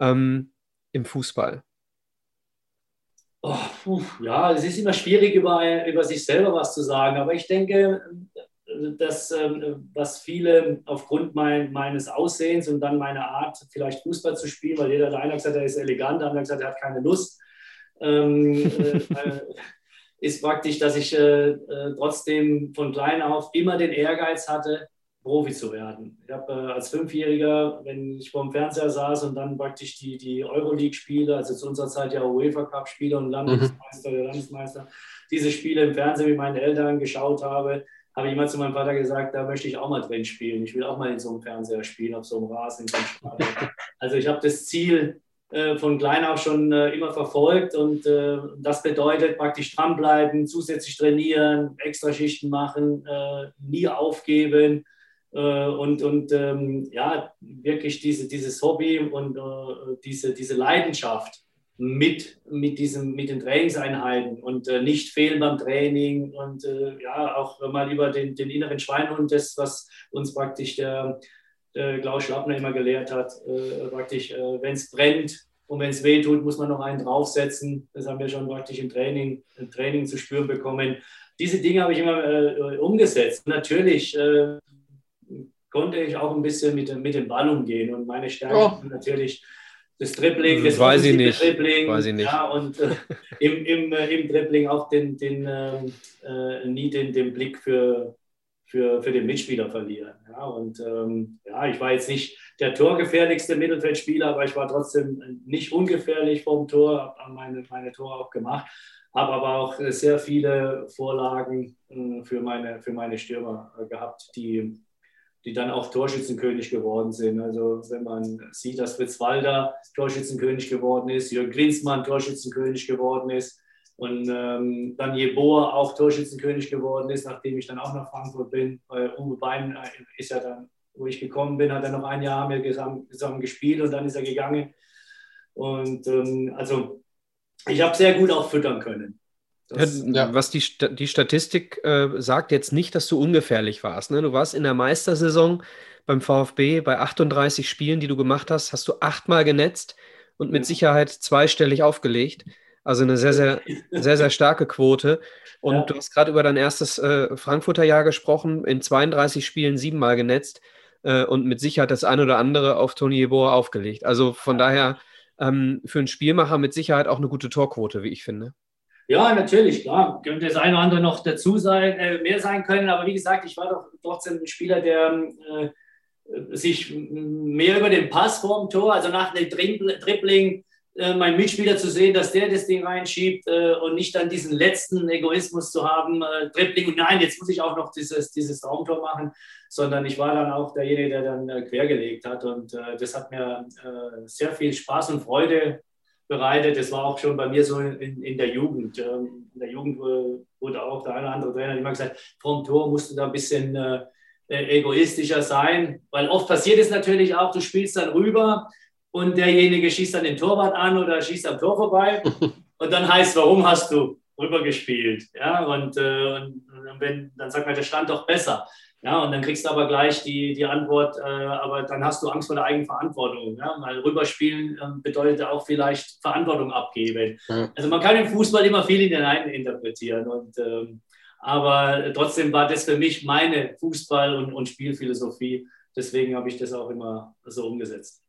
S1: ähm, im Fußball?
S3: Oh, ja, es ist immer schwierig, über, über sich selber was zu sagen, aber ich denke, das, ähm, was viele aufgrund mein, meines Aussehens und dann meiner Art, vielleicht Fußball zu spielen, weil jeder der eine hat gesagt, er ist elegant, der andere hat gesagt, er hat keine Lust, ähm, (laughs) äh, äh, ist praktisch, dass ich äh, äh, trotzdem von klein auf immer den Ehrgeiz hatte, Profi zu werden. Ich habe äh, als Fünfjähriger, wenn ich vor dem Fernseher saß und dann praktisch die, die Euroleague-Spiele, also zu unserer Zeit ja UEFA Cup-Spiele und Landesmeister, mhm. Landesmeister, diese Spiele im Fernsehen mit meinen Eltern geschaut habe, habe ich immer zu meinem Vater gesagt, da möchte ich auch mal drin spielen. Ich will auch mal in so einem Fernseher spielen, auf so einem Rasen. So einem (laughs) also ich habe das Ziel äh, von klein auf schon äh, immer verfolgt und äh, das bedeutet praktisch dranbleiben, zusätzlich trainieren, extra Schichten machen, äh, nie aufgeben äh, und, und ähm, ja, wirklich diese, dieses Hobby und äh, diese, diese Leidenschaft mit, mit, diesem, mit den Trainingseinheiten und äh, nicht fehlen beim Training und äh, ja, auch mal über den, den inneren Schweinhund, das, was uns praktisch der, der Klaus Schlappner immer gelehrt hat, äh, praktisch, äh, wenn es brennt und wenn es weh tut, muss man noch einen draufsetzen. Das haben wir schon praktisch im Training, im Training zu spüren bekommen. Diese Dinge habe ich immer äh, umgesetzt. Natürlich äh, konnte ich auch ein bisschen mit, mit dem Ball umgehen und meine Stärke oh. natürlich das Dribbling, das
S1: weiß ich nicht.
S3: Dribbling,
S1: weiß ich nicht.
S3: Ja, und äh, (laughs) im, im, äh, im Dribbling auch den, den, ähm, äh, nie den, den Blick für, für, für den Mitspieler verlieren. Ja, und ähm, ja, ich war jetzt nicht der torgefährlichste Mittelfeldspieler, aber ich war trotzdem nicht ungefährlich vom Tor, habe meine, meine Tore auch gemacht, habe aber auch sehr viele Vorlagen äh, für, meine, für meine Stürmer äh, gehabt, die die dann auch Torschützenkönig geworden sind. Also wenn man sieht, dass Fritz Walder Torschützenkönig geworden ist, Jürgen Klinsmann Torschützenkönig geworden ist und ähm, dann Jeboa auch Torschützenkönig geworden ist, nachdem ich dann auch nach Frankfurt bin. Weil Uwe Bein äh, ist ja dann, wo ich gekommen bin, hat er noch ein Jahr mit zusammen, zusammen gespielt und dann ist er gegangen. Und ähm, also ich habe sehr gut auch füttern können.
S1: Das, ja. Was die, die Statistik äh, sagt jetzt nicht, dass du ungefährlich warst. Ne? Du warst in der Meistersaison beim VfB bei 38 Spielen, die du gemacht hast, hast du achtmal genetzt und mit Sicherheit zweistellig aufgelegt. Also eine sehr, sehr, sehr, sehr starke Quote. Und
S3: Ja.
S1: du hast gerade über dein erstes äh, Frankfurter Jahr gesprochen, in 32 Spielen siebenmal genetzt äh, und mit Sicherheit das eine oder andere auf Toni Jeboa aufgelegt. Also von daher ähm, für einen Spielmacher mit Sicherheit auch eine gute Torquote, wie ich finde.
S3: Ja, natürlich, klar. Könnte das eine oder andere noch dazu sein, äh, mehr sein können. Aber wie gesagt, ich war doch trotzdem ein Spieler, der äh, sich mehr über den Pass vorm Tor, also nach dem Dribbl- Dribbling, äh, meinen Mitspieler zu sehen, dass der das Ding reinschiebt äh, und nicht dann diesen letzten Egoismus zu haben, äh, Dribbling und nein, jetzt muss ich auch noch dieses, dieses Traumtor machen, sondern ich war dann auch derjenige, der dann äh, quergelegt hat und das hat mir sehr viel Spaß und Freude bereitet. Das war auch schon bei mir so in, in der Jugend. Ähm, In der Jugend wurde- wurde auch der eine oder andere Trainer immer gesagt, vom Tor musst du da ein bisschen äh, äh, egoistischer sein, weil oft passiert es natürlich auch, du spielst dann rüber und derjenige schießt dann den Torwart an oder schießt am Tor vorbei (laughs) und dann heißt, warum hast du rübergespielt? Ja, und, äh, und wenn, dann sagt man, der stand doch besser. Ja, und dann kriegst du aber gleich die, die Antwort, äh, aber dann hast du Angst vor der eigenen Verantwortung. Ja? Weil rüberspielen ähm, bedeutet auch vielleicht Verantwortung abgeben.
S2: Ja.
S3: Also man kann im Fußball immer viel hinein interpretieren. Und, ähm, aber trotzdem war das für mich meine Fußball- und, und Spielphilosophie. Deswegen habe ich das auch immer so umgesetzt.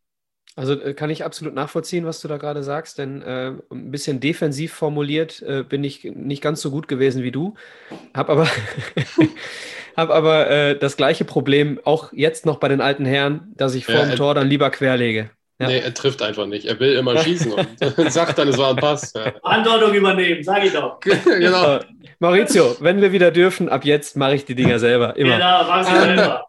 S1: Also äh, kann ich absolut nachvollziehen, was du da gerade sagst, denn äh, ein bisschen defensiv formuliert äh, bin ich nicht ganz so gut gewesen wie du, habe aber, (laughs) (laughs) hab aber äh, das gleiche Problem auch jetzt noch bei den alten Herren, dass ich vor
S2: Ja,
S1: dem Tor dann lieber querlege. Ja.
S2: Nee, er trifft einfach nicht. Er will immer schießen und (laughs) (laughs) sagt dann, es war ein Pass. Ja.
S3: Verantwortung übernehmen, sage ich doch.
S2: genau. (laughs)
S1: Maurizio, wenn wir wieder dürfen, ab jetzt mache ich die Dinger selber, immer.
S3: Genau, mach sie selber.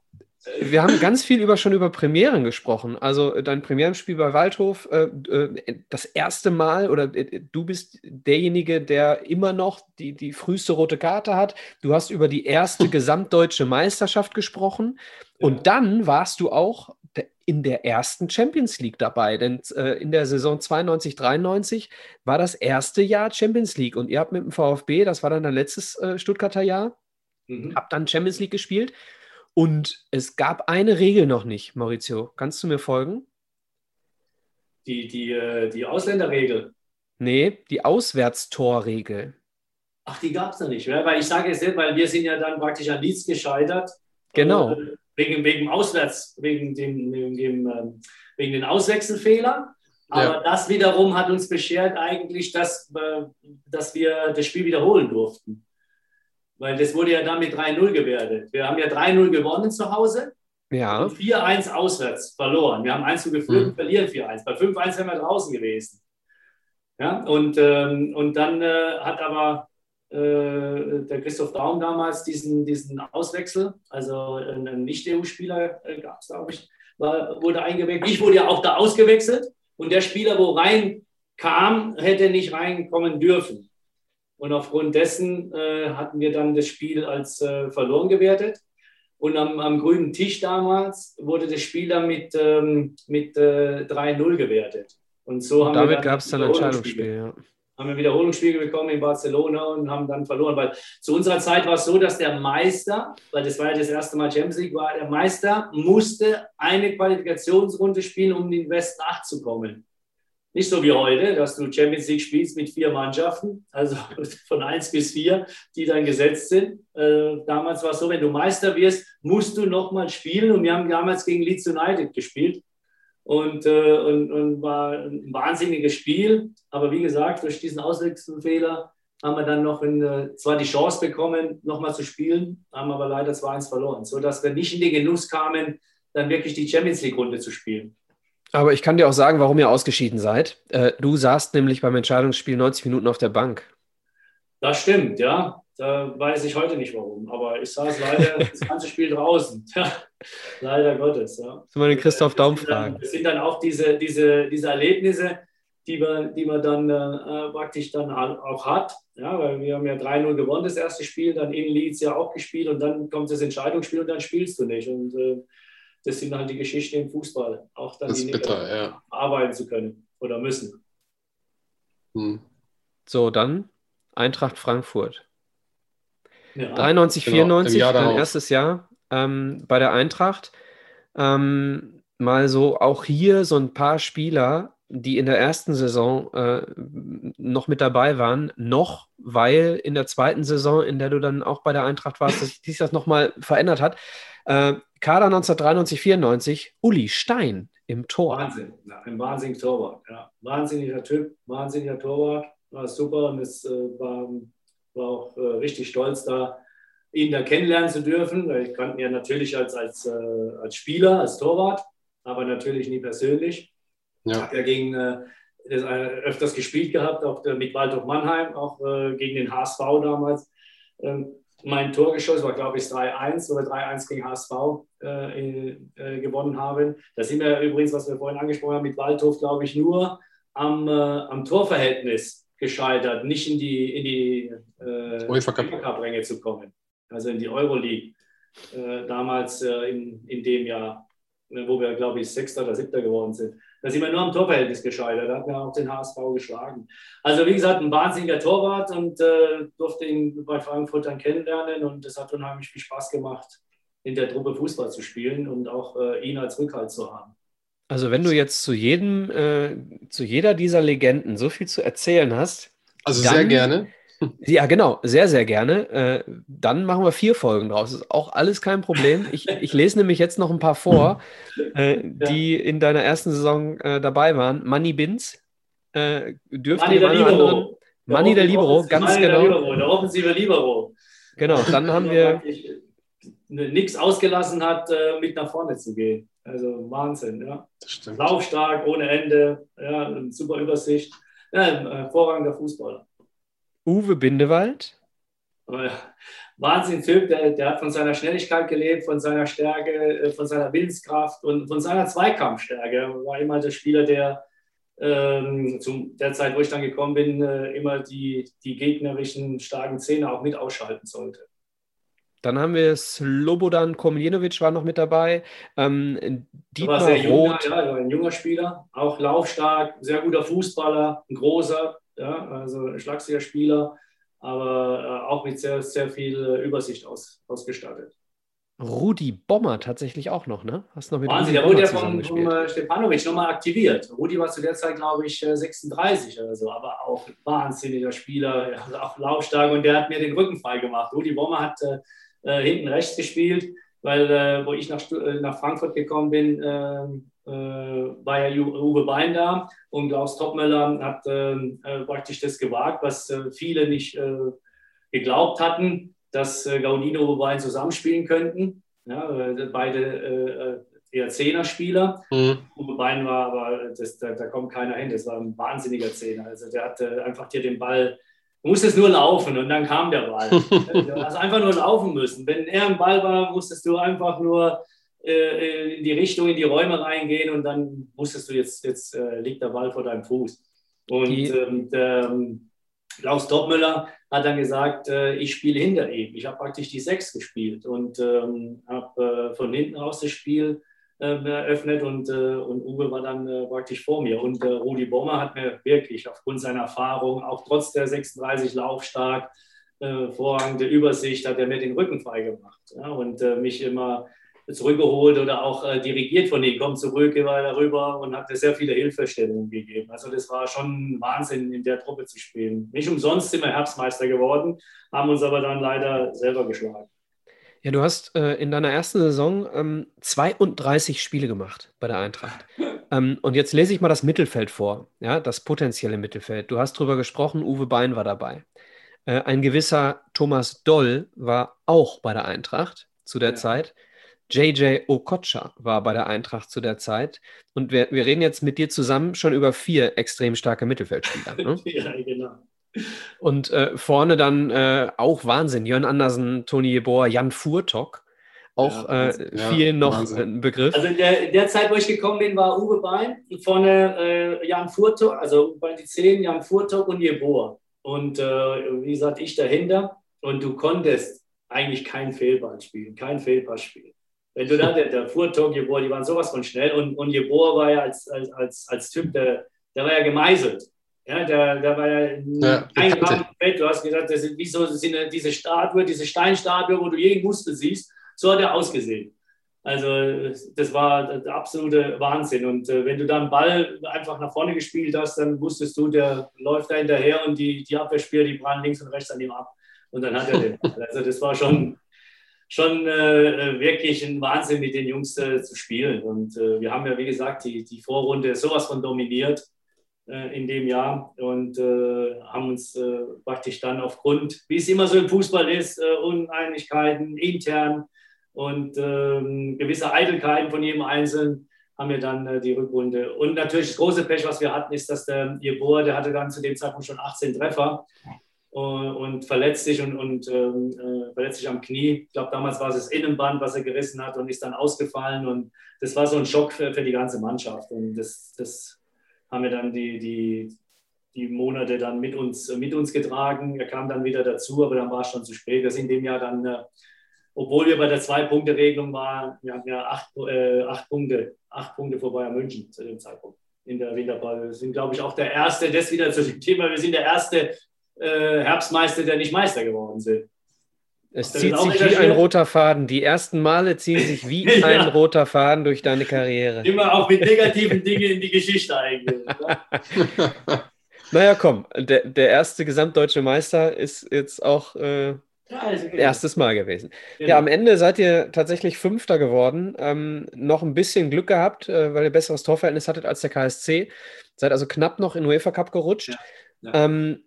S1: Wir haben ganz viel über, schon über Premieren gesprochen. Also äh, dein Premierenspiel bei Waldhof, äh, äh, das erste Mal oder du bist derjenige, der immer noch die, die früheste rote Karte hat. Du hast über die erste gesamtdeutsche Meisterschaft gesprochen und dann warst du auch in der ersten Champions League dabei, denn in der Saison 92, 93 war das erste Jahr Champions League und ihr habt mit dem VfB, das war dann dein letztes Stuttgarter Jahr,
S3: Mhm.
S1: habe dann Champions League gespielt und es gab eine Regel noch nicht, Maurizio. Kannst du mir folgen?
S3: Die, die, äh, die Ausländerregel.
S1: Nee, die Auswärtstorregel.
S3: Ach, die gab es noch nicht, ja? weil ich sage es nicht, weil wir sind ja dann praktisch an Leeds gescheitert.
S1: Genau.
S3: Äh, Wegen, wegen Auswärts, wegen dem, wegen dem, ähm, wegen den Auswechselfehlern. Aber das wiederum hat uns beschert eigentlich, dass, äh, dass wir das Spiel wiederholen durften. Weil das wurde ja dann mit 3-0 gewertet. Wir haben ja 3-0 gewonnen zu Hause
S1: Ja,
S3: und 4-1 auswärts verloren. Wir haben 1 geführt
S2: Mhm.
S3: und verlieren 4-1. Bei 5-1 wären wir draußen gewesen. Ja, und, ähm, und dann äh, hat aber äh, der Christoph Daum damals diesen, diesen Auswechsel, also ein, ein Nicht-EU-Spieler äh, gab es, glaube ich, war, wurde eingewechselt. Ich wurde ja auch da ausgewechselt und der Spieler, wo reinkam, hätte nicht reinkommen dürfen. Und aufgrund dessen äh, hatten wir dann das Spiel als äh, verloren gewertet. Und am, am grünen Tisch damals wurde das Spiel dann mit, ähm, mit äh, 3-0 gewertet. Und so haben wir
S1: damit gab es dann ein Entscheidungsspiel. Ja.
S3: haben wir Wiederholungsspiele bekommen in Barcelona und haben dann verloren. Weil zu unserer Zeit war es so, dass der Meister, weil das war ja das erste Mal Champions League, war der Meister musste eine Qualifikationsrunde spielen, um in den Westen 8 zu kommen. Nicht so wie heute, dass du Champions League spielst mit vier Mannschaften, also (laughs) von 1 bis 4, die dann gesetzt sind. Äh, damals war es so, wenn du Meister wirst, musst du nochmal spielen. Und wir haben damals gegen Leeds United gespielt. Und, äh, und, und war ein wahnsinniges Spiel. Aber wie gesagt, durch diesen Auswechselfehler haben wir dann noch in, äh, zwar die Chance bekommen, nochmal zu spielen, haben aber leider 2-1 verloren, sodass wir nicht in den Genuss kamen, dann wirklich die Champions League-Runde zu spielen.
S1: Aber ich kann dir auch sagen, warum ihr ausgeschieden seid. Äh, du saßt nämlich beim Entscheidungsspiel 90 Minuten auf der Bank.
S3: Das stimmt, ja. Da weiß ich heute nicht warum. Aber ich saß leider (laughs) das ganze Spiel draußen. (laughs) Ja, leider Gottes. Ja.
S1: Sollen wir den Christoph Daum
S3: Das sind dann-
S1: fragen?
S3: Das sind dann auch diese, diese, diese Erlebnisse, die man, die man dann äh, praktisch dann auch hat. Ja, weil wir haben ja 3-0 gewonnen, das erste Spiel, dann in Leeds ja auch gespielt und dann kommt das Entscheidungsspiel und dann spielst du nicht. Und äh, das sind halt die Geschichten im Fußball. Auch dann
S2: Das
S3: die
S2: bitter, ja.
S3: arbeiten zu können oder müssen.
S2: Hm.
S1: So, dann Eintracht Frankfurt.
S3: Ja.
S1: 93,
S2: Genau,
S1: 94,
S2: im Jahr
S1: dein erstes Jahr ähm, bei der Eintracht. Ähm, mal so auch hier so ein paar Spieler, die in der ersten Saison äh, noch mit dabei waren, noch weil in der zweiten Saison, in der du dann auch bei der Eintracht warst, dass sich das nochmal verändert hat. Äh, Kader 1993, 94, Uli Stein im Tor.
S3: Wahnsinn, ja, ein wahnsinniger Torwart. Ja. Wahnsinniger Typ, wahnsinniger Torwart. War super und es äh, war, war auch äh, richtig stolz, da ihn da kennenlernen zu dürfen. Ich kannte ihn ja natürlich als, als, äh, als Spieler, als Torwart, aber natürlich nie persönlich. Ja. Hat ja gegen äh, öfters gespielt gehabt, auch mit Waldhof Mannheim, auch äh, gegen den HSV damals. Ähm, mein Torgeschoss war, glaube ich, 3-1 oder 3-1 gegen HSV äh, äh, gewonnen haben. Da sind wir übrigens, was wir vorhin angesprochen haben, mit Waldhof, glaube ich, nur am, äh, am Torverhältnis gescheitert, nicht in die, in die äh, UEFA-Cup-Ränge zu kommen, also in die Euroleague. Äh, damals äh, in, in dem Jahr, wo wir, glaube ich, Sechster oder Siebter geworden sind. Da sind wir nur am Torverhältnis gescheitert. Da hat wir auch den HSV geschlagen. Also wie gesagt, ein wahnsinniger Torwart und äh, durfte ihn bei Frankfurt dann kennenlernen und es hat unheimlich viel Spaß gemacht, in der Truppe Fußball zu spielen und auch äh, ihn als Rückhalt zu haben.
S1: Also wenn du jetzt zu jedem, äh, zu jeder dieser Legenden so viel zu erzählen hast.
S2: Also dann, sehr gerne.
S1: Ja, genau, sehr, sehr gerne. Äh, dann machen wir vier Folgen draus. Das ist auch alles kein Problem. Ich, (laughs) ich lese nämlich jetzt noch ein paar vor, (laughs) äh, die in deiner ersten Saison äh, dabei waren. Money Bins äh, dürfte
S3: Money der
S1: Libero. Money der Libero, ganz Money genau. Der,
S3: Libero, der offensive Libero.
S1: Genau, (laughs) dann haben wir.
S3: Nichts ausgelassen hat, äh, mit nach vorne zu gehen. Also Wahnsinn, ja. Laufstark, ohne Ende, ja, super Übersicht. Ja, ein hervorragender Fußballer.
S1: Uwe Bindewald.
S3: Wahnsinn-Typ, der, der, hat von seiner Schnelligkeit gelebt, von seiner Stärke, äh, von seiner Willenskraft und von seiner Zweikampfstärke. War immer der Spieler, der ähm, zu der Zeit, wo ich dann gekommen bin, äh, immer die, die gegnerischen starken Zähne auch mit ausschalten sollte.
S1: Dann haben wir Slobodan Komljenovic war noch mit dabei. Ähm,
S3: Dietmar war sehr junger, ja, ein junger Spieler, auch laufstark, sehr guter Fußballer, ein großer, ja, also ein schlagsiger Spieler, aber äh, auch mit sehr, sehr viel äh, Übersicht aus, ausgestattet.
S1: Rudi Bommer tatsächlich auch noch, ne?
S3: Hast noch mit Wahnsinn, der wurde ja von, von äh, Stepanovic nochmal aktiviert. Rudi war zu der Zeit, glaube ich, 36 oder so, aber auch ein wahnsinniger Spieler, auch laufstark und der hat mir den Rücken frei gemacht. Rudi Bommer hat äh, hinten rechts gespielt, weil äh, wo ich nach, nach Frankfurt gekommen bin, ähm, äh, war ja Uwe Bein da und Klaus Topmöller hat ähm, äh, praktisch das gewagt, was äh, viele nicht äh, geglaubt hatten, dass Gaudino und Uwe Bein zusammenspielen könnten. Ja, beide eher Zehner-Spieler. Mhm. Uwe Bein war aber, das, da, da, kommt keiner hin, das war ein wahnsinniger Zehner. Also der hatte einfach dir den Ball Du musstest nur laufen und dann kam der Ball. (laughs) du hast einfach nur laufen müssen. Wenn er im Ball war, musstest du einfach nur äh, in die Richtung, in die Räume reingehen und dann wusstest du, jetzt, jetzt äh, liegt der Ball vor deinem Fuß. Und ähm, ähm, Klaus Dortmüller hat dann gesagt, äh, ich spiele hinter ihm. Ich habe praktisch die Sechs gespielt und ähm, habe äh, von hinten aus das Spiel äh, eröffnet und, äh, und Uwe war dann praktisch vor mir. Und Rudi Bommer hat mir wirklich aufgrund seiner Erfahrung, auch trotz der 36 laufstark, vorrangige Übersicht, hat er mir den Rücken freigemacht ja, und mich immer zurückgeholt oder auch äh, dirigiert von ihm, komm zurück, mal darüber und hat sehr viele Hilfestellungen gegeben. Also das war schon Wahnsinn, in der Truppe zu spielen. Nicht umsonst sind wir Herbstmeister geworden, haben uns aber dann leider selber geschlagen.
S1: Ja, du hast äh, in deiner ersten Saison ähm, 32 Spiele gemacht bei der Eintracht. (laughs) ähm, und jetzt lese ich mal das Mittelfeld vor, ja, das potenzielle Mittelfeld. Du hast darüber gesprochen, Uwe Bein war dabei. Äh, ein gewisser Thomas Doll war auch bei der Eintracht zu der ja. Zeit. JJ Okocha war bei der Eintracht zu der Zeit. Und wir, wir reden jetzt mit dir zusammen schon über vier extrem starke Mittelfeldspieler. Ne? (laughs) ja, genau. Und äh, vorne dann äh, auch Wahnsinn. Jörn Andersen, Toni Jeboer, Jan Furtok. Auch ja, äh, viel ja, noch ein Begriff.
S3: Also in der, in der, Zeit, wo ich gekommen bin, war Uwe Bein, vorne äh, Jan Furtok, also bei die zehn, Jan Furtok und Jeboer. Und äh, wie gesagt, ich dahinter. Und du konntest eigentlich kein Fehlball spielen, kein Fehlpass spielen. Wenn du da, der, der Furtok, Jeboer, die waren sowas von schnell und, und Jeboer war ja als, als, als, als Typ, der, der war ja gemeißelt. Ja, der, der war ja, ja ein Fett. Du hast gesagt, das ist wie so diese Statue, diese Steinstatue, wo du jeden Muskel siehst. So hat er ausgesehen. Also das war der absolute Wahnsinn. Und äh, wenn du dann Ball einfach nach vorne gespielt hast, dann wusstest du, der läuft da hinterher und die, die Abwehrspieler, die prallen links und rechts an ihm ab. Und dann hat er den. Also das war schon, schon äh, wirklich ein Wahnsinn, mit den Jungs äh, zu spielen. Und äh, wir haben ja, wie gesagt, die, die Vorrunde sowas von dominiert äh, in dem Jahr und äh, haben uns praktisch dann aufgrund, wie es immer so im Fußball ist, Uneinigkeiten intern, und ähm, gewisse Eitelkeiten von jedem Einzelnen haben wir dann äh, die Rückrunde. Und natürlich das große Pech, was wir hatten, ist, dass der Jeboa, der hatte dann zu dem Zeitpunkt schon 18 Treffer äh, und verletzt sich und, und ähm, äh, verletzt sich am Knie. Ich glaube, damals war es das Innenband, was er gerissen hat und ist dann ausgefallen. Und das war so ein Schock für, für die ganze Mannschaft. Und das, das haben wir dann die, die, die Monate dann mit uns, mit uns getragen. Er kam dann wieder dazu, aber dann war es schon zu spät. Wir sind in dem Jahr dann äh, obwohl wir bei der Zwei-Punkte-Regelung waren, wir hatten ja acht, äh, acht, Punkte, acht Punkte vor Bayern München zu dem Zeitpunkt in der Winterpause. Wir sind, glaube ich, auch der erste, das wieder zu dem Thema, wir sind der erste äh, Herbstmeister, der nicht Meister geworden sind.
S1: Es zieht sich wie ein roter Faden. Die ersten Male ziehen sich wie (laughs) ja. ein roter Faden durch deine Karriere.
S3: Immer auch mit negativen Dingen in die Geschichte eingehen. (laughs)
S1: naja, komm, der, der erste gesamtdeutsche Meister ist jetzt auch äh, ja, also Erstes Mal gewesen. Genau. Ja, am Ende seid ihr tatsächlich Fünfter geworden. Ähm, noch ein bisschen Glück gehabt, äh, weil ihr besseres Torverhältnis hattet als der KSC. Seid also knapp noch in UEFA Cup gerutscht. Ja, ja. Ähm,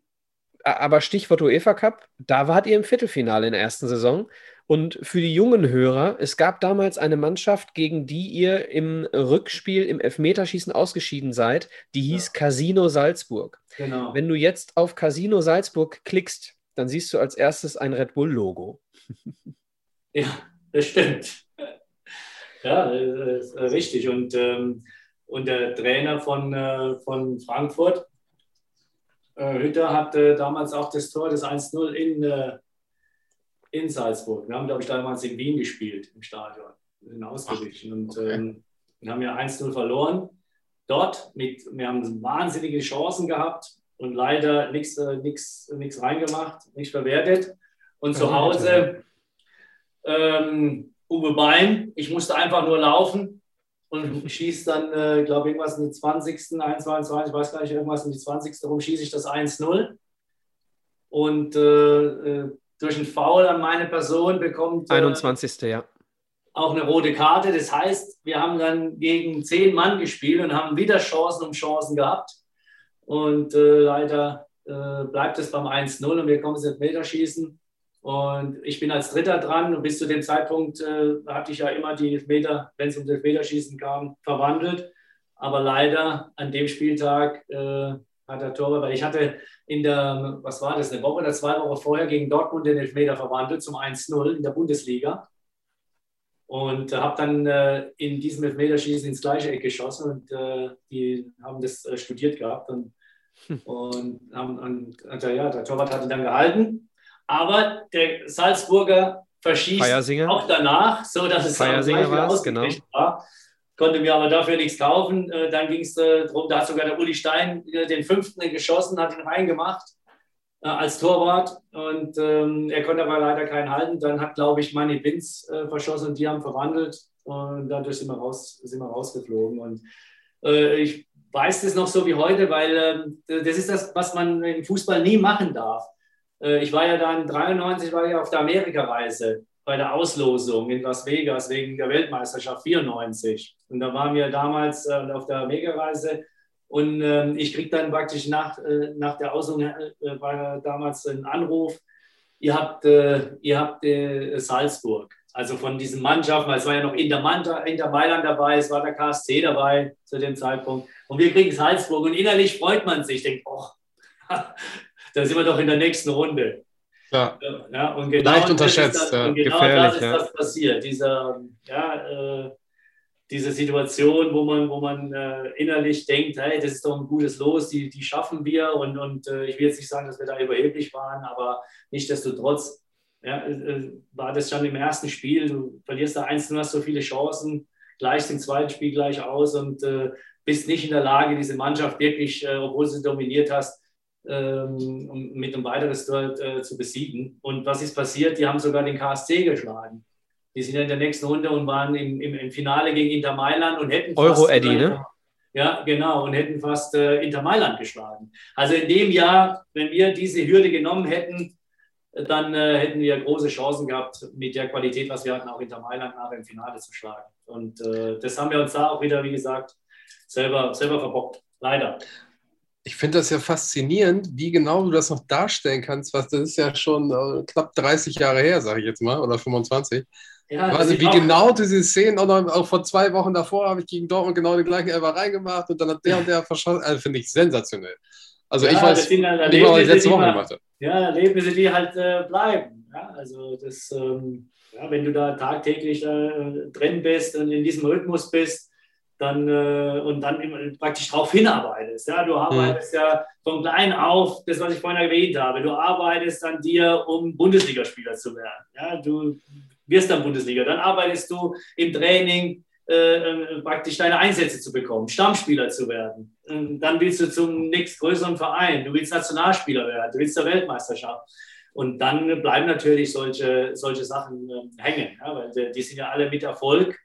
S1: aber Stichwort UEFA Cup, da wart ihr im Viertelfinale in der ersten Saison. Und für die jungen Hörer, es gab damals eine Mannschaft, gegen die ihr im Rückspiel im Elfmeterschießen ausgeschieden seid, die hieß ja. Casino Salzburg. Genau. Wenn du jetzt auf Casino Salzburg klickst, dann siehst du als erstes ein Red Bull-Logo. (laughs)
S3: Ja, das stimmt. Ja, das ist richtig. Und, ähm, und der Trainer von, äh, von Frankfurt, äh, Hütter, hatte damals auch das Tor des 1-0 in, äh, in Salzburg. Wir haben, glaube ich, damals in Wien gespielt, im Stadion. Sind ausgewichen und okay. ähm, wir haben ja 1-0 verloren. Dort, mit, wir haben wahnsinnige Chancen gehabt und leider nichts äh, reingemacht, nicht verwertet. Und zu Hause ähm, Uwe Bein, ich musste einfach nur laufen und schieße dann, äh, glaube ich, irgendwas in die 20., 21, ich weiß gar nicht, irgendwas in die 20. rum, schieße ich das 1-0. Und äh, äh, durch einen Foul an meine Person bekommt.
S1: Äh, 21. ja.
S3: Auch eine rote Karte. Das heißt, wir haben dann gegen zehn Mann gespielt und haben wieder Chancen um Chancen gehabt. Und äh, leider äh, bleibt es beim 1-0 und wir kommen ins Meterschießen. Und ich bin als Dritter dran und bis zu dem Zeitpunkt äh, hatte ich ja immer die Meter, wenn es um das Meterschießen kam, verwandelt. Aber leider an dem Spieltag äh, hat der Torwart, weil ich hatte in der, was war das, eine Woche oder zwei Wochen vorher gegen Dortmund den Elfmeter verwandelt zum 1-0 in der Bundesliga. Und äh, habe dann äh, in diesem Elfmeterschießen ins gleiche Eck geschossen und äh, die haben das äh, studiert gehabt und, hm. und haben, und, ja, der Torwart hat ihn dann gehalten. Aber der Salzburger verschießt auch danach, so dass es
S1: Feiersinger war, genau. war.
S3: Konnte mir aber dafür nichts kaufen. Äh, dann ging es äh, darum, da hat sogar der Uli Stein den fünften geschossen, hat ihn reingemacht äh, als Torwart und ähm, er konnte aber leider keinen halten. Dann hat, glaube ich, Manny Binz äh, verschossen und die haben verwandelt und dadurch sind wir, raus, sind wir rausgeflogen. Und äh, ich weiß das noch so wie heute, weil äh, das ist das, was man im Fußball nie machen darf. Äh, ich war ja dann 93 war ich auf der Amerikareise bei der Auslosung in Las Vegas wegen der Weltmeisterschaft 94. Und da waren wir damals äh, auf der Amerikareise und ähm, ich kriege dann praktisch nach, äh, nach der Auslosung, war damals ein Anruf, ihr habt, ihr habt Salzburg. Also von diesen Mannschaften, weil es war ja noch Inter, Inter Mailand dabei, es war der KSC dabei zu dem Zeitpunkt. Und wir kriegen Salzburg und innerlich freut man sich, denkt, oh, da sind wir doch in der nächsten Runde.
S2: Ja. ja und genau Leicht unterschätzt.
S3: Das, ja. Und genau Gefährlich, das ist ja. das passiert. Dieser, ja, äh, diese Situation, wo man, wo man äh, innerlich denkt, hey, das ist doch ein gutes Los, die, die schaffen wir. Und, und äh, ich will jetzt nicht sagen, dass wir da überheblich waren, aber nichtsdestotrotz ja, äh, äh, war das schon im ersten Spiel. Du verlierst da du hast so viele Chancen, gleichst im zweiten Spiel gleich aus und äh, bist nicht in der Lage, diese Mannschaft wirklich, obwohl sie dominiert hast, ähm, mit einem weiteres Tor zu besiegen. Und was ist passiert? Die haben sogar den KSC geschlagen. Die sind ja in der nächsten Runde und waren im, im, im Finale gegen Inter Mailand und hätten
S1: Euro Eddie, ne?
S3: Ja, genau, und hätten fast äh, Inter Mailand geschlagen. Also in dem Jahr, wenn wir diese Hürde genommen hätten, dann äh, hätten wir große Chancen gehabt, mit der Qualität, was wir hatten, auch Inter Mailand nachher im Finale zu schlagen. Und äh, das haben wir uns da auch wieder, wie gesagt, selber, selber verbockt. Leider.
S2: Ich finde das ja faszinierend, wie genau du das noch darstellen kannst. Was, das ist ja schon äh, knapp 30 Jahre her, sage ich jetzt mal, oder 25. Ja, also wie genau diese Szenen, auch, noch, auch vor zwei Wochen davor habe ich gegen Dortmund genau den gleichen Elfer reingemacht und dann hat der und der verschossen. Also finde ich sensationell. Also ja, ich weiß nicht,
S3: halt was ich letzte Woche gemacht habe. Ja, Erlebnisse, die halt äh, bleiben. Ja, also das, ähm, ja, wenn du da tagtäglich äh, drin bist und in diesem Rhythmus bist, dann äh, und dann praktisch darauf hinarbeitest. Ja? Du arbeitest mhm. ja von klein auf, das, was ich vorhin erwähnt habe, du arbeitest an dir, um Bundesligaspieler zu werden. Ja? Du wirst dann Bundesliga. Dann arbeitest du im Training äh, äh, praktisch deine Einsätze zu bekommen, Stammspieler zu werden. Und dann willst du zum nächst größeren Verein, du willst Nationalspieler werden, du willst zur Weltmeisterschaft. Und dann bleiben natürlich solche, solche Sachen äh, hängen, ja, weil die sind ja alle mit Erfolg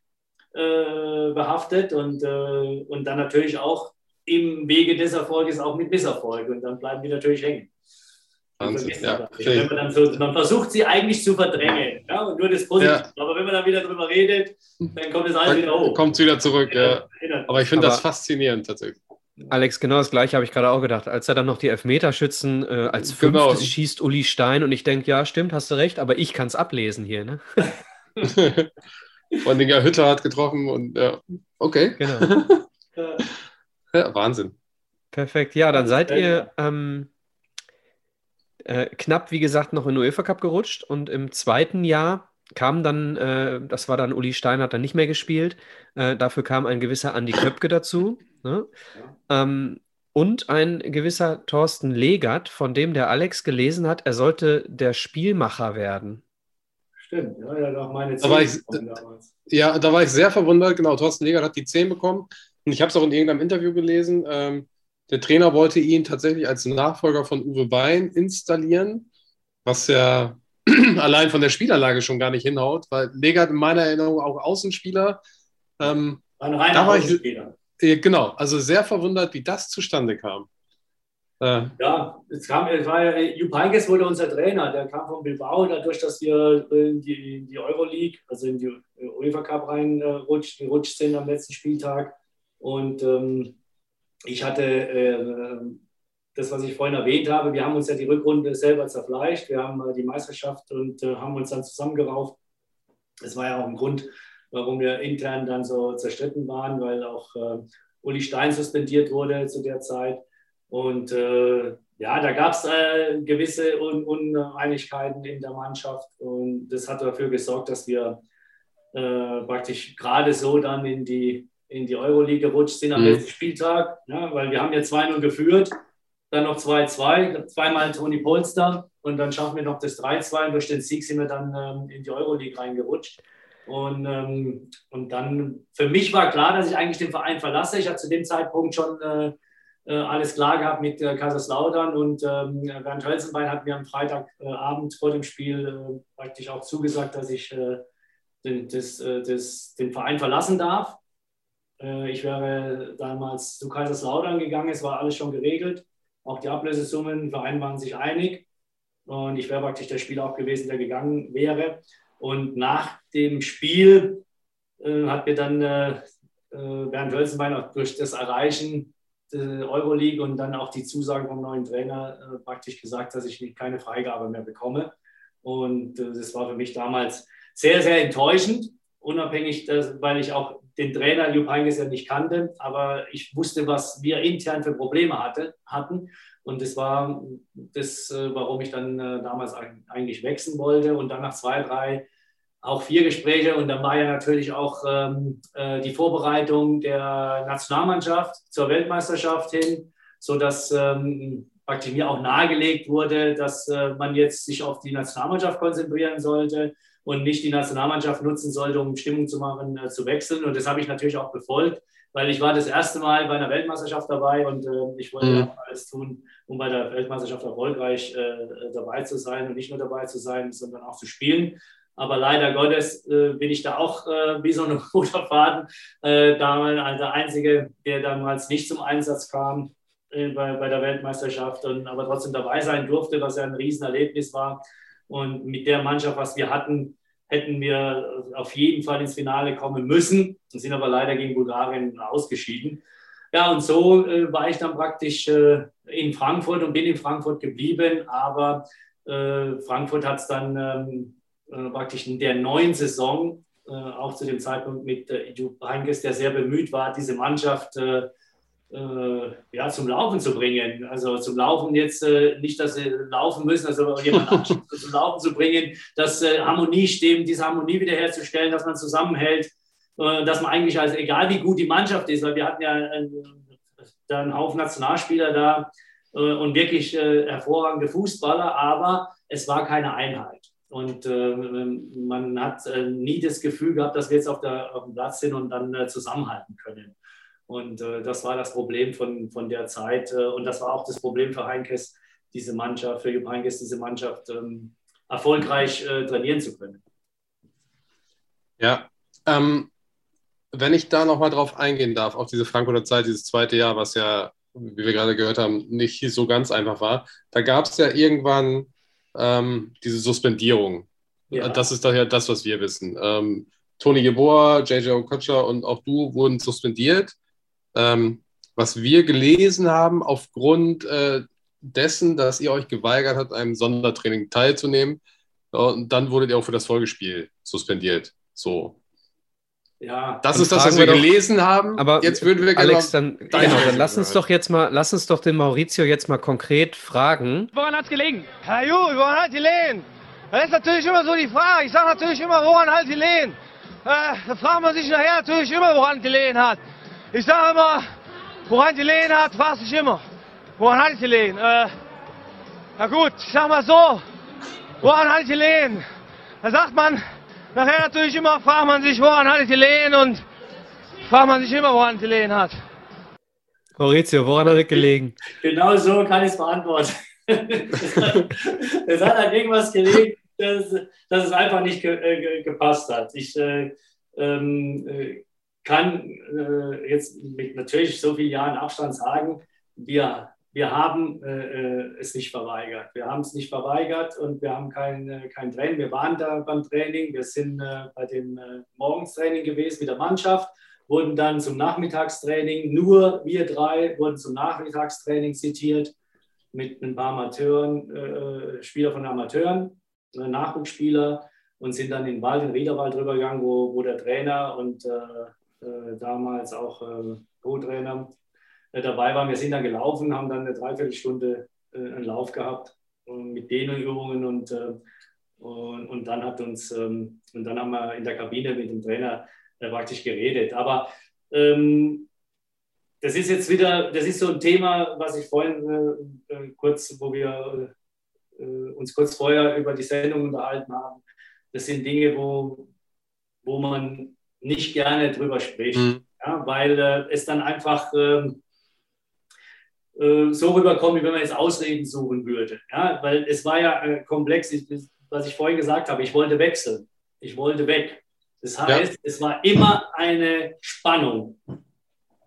S3: äh, behaftet und, äh, und dann natürlich auch im Wege des Erfolges auch mit Misserfolg. Und dann bleiben die natürlich hängen. Wahnsinn, ja. man, so, man, versucht sie eigentlich zu verdrängen. Ja, und nur das Positive. Ja. Aber wenn man dann wieder drüber redet, dann kommt es alles wieder hoch.
S2: Kommt es wieder zurück, ja. Aber ich finde das faszinierend tatsächlich.
S1: Alex, genau das gleiche habe ich gerade auch gedacht. Als er dann noch die Elfmeterschützen äh, als genau. fünftes schießt Uli Stein und ich denke, ja, stimmt, hast du recht, aber ich kann es ablesen hier. Ne? (laughs) (laughs)
S2: Von den Hütter hat getroffen und ja, okay. Genau. (laughs) ja, Wahnsinn.
S1: Perfekt, ja, dann seid ihr ähm, äh, knapp, wie gesagt, noch in den UEFA Cup gerutscht und im zweiten Jahr kam dann, äh, das war dann Uli Stein, hat dann nicht mehr gespielt. Äh, dafür kam ein gewisser Andi Köpke dazu. Ne? Ja. Ähm, und ein gewisser Thorsten Legert, von dem der Alex gelesen hat, er sollte der Spielmacher werden.
S3: Stimmt, ja, ja, doch meine
S2: 10 da ich, damals. Ja, da war ich sehr verwundert. Genau, Thorsten Legert hat die 10 bekommen. Und ich habe es auch in irgendeinem Interview gelesen. Ähm, der Trainer wollte ihn tatsächlich als Nachfolger von Uwe Bein installieren, was ja (clears throat) allein von der Spielanlage schon gar nicht hinhaut, weil Legert in meiner Erinnerung auch Außenspieler. Ähm,
S3: Ein reiner Außenspieler.
S2: Ich, genau, also sehr verwundert, wie das zustande kam.
S3: Äh, ja, es, kam, es war ja, Jupp Heynckes wurde unser Trainer, der kam von Bilbao, dadurch, dass wir in die, in die Euroleague, also in die UEFA Cup reingerutscht äh, sind am letzten Spieltag. Und ähm, ich hatte äh, das, was ich vorhin erwähnt habe, wir haben uns ja die Rückrunde selber zerfleischt, wir haben äh, die Meisterschaft und äh, haben uns dann zusammengerauft. Das war ja auch ein Grund, warum wir intern dann so zerstritten waren, weil auch äh, Uli Stein suspendiert wurde zu der Zeit. Und äh, ja, da gab es äh, gewisse Un Uneinigkeiten in der Mannschaft und das hat dafür gesorgt, dass wir praktisch gerade so dann in die in die Euroleague gerutscht sind am mhm. letzten Spieltag, ja, weil wir haben ja 2-0 geführt, dann noch 2-2, zweimal Toni Polster und dann schaffen wir noch das 3-2 und durch den Sieg sind wir dann ähm, in die Euroleague reingerutscht. Und, ähm, und dann, für mich war klar, dass ich eigentlich den Verein verlasse. Ich hatte zu dem Zeitpunkt schon äh, äh alles klar gehabt mit äh, Kaiserslautern und ähm, Bernd Hölzenbein hat mir am Freitagabend vor dem Spiel äh, praktisch auch zugesagt, dass ich äh, den, das, äh, das, den Verein verlassen darf. Äh, ich wäre damals zu Kaiserslautern gegangen, es war alles schon geregelt. Auch die Ablösesummen, Verein waren sich einig. Und ich wäre praktisch der Spieler auch gewesen, der gegangen wäre. Und nach dem Spiel äh, hat mir dann äh, äh Bernd Hölzenbein auch durch das Erreichen Euroleague und dann auch die Zusagen vom neuen Trainer äh, praktisch gesagt, dass ich keine Freigabe mehr bekomme. Und äh, das war für mich damals sehr, sehr enttäuschend, unabhängig, dass, weil ich auch den Trainer Jupp Heynckes ja nicht kannte, aber ich wusste, was wir intern für Probleme hatte, hatten. Und das war das, äh, warum ich dann äh, damals eigentlich wechseln wollte. Und dann nach zwei, drei, auch vier Gespräche. Und dann war ja natürlich auch ähm, äh, die Vorbereitung der Nationalmannschaft zur Weltmeisterschaft hin, sodass ähm, praktisch mir auch nahegelegt wurde, dass äh, man jetzt sich auf die Nationalmannschaft konzentrieren sollte und nicht die Nationalmannschaft nutzen sollte, um Stimmung zu machen, äh, zu wechseln. Und das habe ich natürlich auch befolgt, weil ich war das erste Mal bei einer Weltmeisterschaft dabei und äh, ich wollte mhm. alles tun, um bei der Weltmeisterschaft erfolgreich äh, dabei zu sein und nicht nur dabei zu sein, sondern auch zu spielen. Aber leider Gottes äh, bin ich da auch äh, wie so ein (laughs) roter Faden, äh, damals also der Einzige, der damals nicht zum Einsatz kam äh, bei, bei der Weltmeisterschaft, und, aber trotzdem dabei sein durfte, was ja ein Riesenerlebnis war. Und mit der Mannschaft, was wir hatten, hätten wir auf jeden Fall ins Finale kommen müssen und sind aber leider gegen Bulgarien ausgeschieden. Ja, und so äh, war ich dann praktisch äh, in Frankfurt und bin in Frankfurt geblieben, aber äh, Frankfurt hat es dann ähm, äh, praktisch in der neuen Saison, äh, auch zu dem Zeitpunkt mit äh, Jupp Heynckes, der sehr bemüht war, diese Mannschaft ja, zum Laufen zu bringen. Also zum Laufen jetzt nicht, dass sie laufen müssen, also (laughs) jemanden zum Laufen zu bringen, dass Harmonie stimmt, diese Harmonie wiederherzustellen, dass man zusammenhält äh, dass man eigentlich, also egal wie gut die Mannschaft ist, weil wir hatten ja einen, einen Haufen Nationalspieler da äh, und wirklich äh, hervorragende Fußballer, aber es war keine Einheit. Und äh, man hat äh, nie das Gefühl gehabt, dass wir jetzt auf, der, auf dem Platz sind und dann äh, zusammenhalten können. Und das war das Problem von, von der Zeit. und das war auch das Problem für Heinkes, diese Mannschaft, für Jupp Heinkes, diese Mannschaft ähm, erfolgreich trainieren zu können.
S2: Ja, ähm, wenn ich da nochmal drauf eingehen darf, auf diese Frankfurter Zeit, dieses zweite Jahr, was ja, wie wir gerade gehört haben, nicht so ganz einfach war, da gab es ja irgendwann ähm, diese Suspendierung. Ja. Das ist daher das, was wir wissen. Ähm, Toni Jeboa, JJ Okocha und auch du wurden suspendiert. Ähm, was wir gelesen haben, aufgrund äh, dessen, dass ihr euch geweigert habt, einem Sondertraining teilzunehmen, und dann wurdet ihr auch für das Folgespiel suspendiert. So, ja, das ist das, was wir, wir gelesen doch, haben.
S1: Aber jetzt würden wir Alex, dann, genau, dann lass uns doch jetzt mal, lass uns doch den Maurizio jetzt mal konkret fragen.
S6: Woran hat es gelegen? Herr Ju, woran hat es gelegen? Das ist natürlich immer so die Frage. Ich sage natürlich immer, woran hat es gelegen? Äh, da fragt man sich nachher natürlich immer, woran es gelegen hat. Ich sage immer, woran es gelegen hat, fragt sich immer. Woran hat es gelegen? Äh, na gut, ich sag mal so, woran hat es gelegen? Da sagt man, Nachher natürlich immer fragt man sich, woran hat es gelegen und fragt man sich immer, woran es gelegen hat.
S1: Maurizio, woran hat es gelegen?
S3: Genau so kann ich es beantworten. (laughs) es hat an irgendwas gelegen, dass, dass es einfach nicht ge, äh, gepasst hat. Ich äh, ähm, äh, kann äh, jetzt mit natürlich so vielen Jahren Abstand sagen, wir wir haben äh, äh, es nicht verweigert. Wir haben es nicht verweigert und wir haben kein, äh, kein Training. Wir waren da beim Training. Wir sind äh, bei dem äh, Morgenstraining gewesen mit der Mannschaft, wurden dann zum Nachmittagstraining, nur wir drei wurden zum Nachmittagstraining zitiert mit ein paar Amateuren, äh, Spieler von Amateuren, Nachwuchsspieler und sind dann in den Wald, in den Riederwald rübergegangen, wo, wo der Trainer und damals auch Co-Trainer dabei waren. Wir sind dann gelaufen, haben dann eine Dreiviertelstunde äh, einen Lauf gehabt mit Dehnübungen und, äh, und, und, dann hat uns ähm, und dann haben wir in der Kabine mit dem Trainer praktisch geredet. Aber ähm, das ist jetzt wieder, das ist so ein Thema, was ich vorhin äh, kurz, wo wir äh, uns kurz vorher über die Sendung unterhalten haben. Das sind Dinge, wo, wo man nicht gerne drüber spricht, mhm. ja, weil äh, es dann einfach ähm, äh, so rüberkommen, wie wenn man jetzt Ausreden suchen würde. Ja, weil es war ja äh, komplex, was ich vorhin gesagt habe. Ich wollte wechseln. Ich wollte weg. Das heißt, ja. es war immer eine Spannung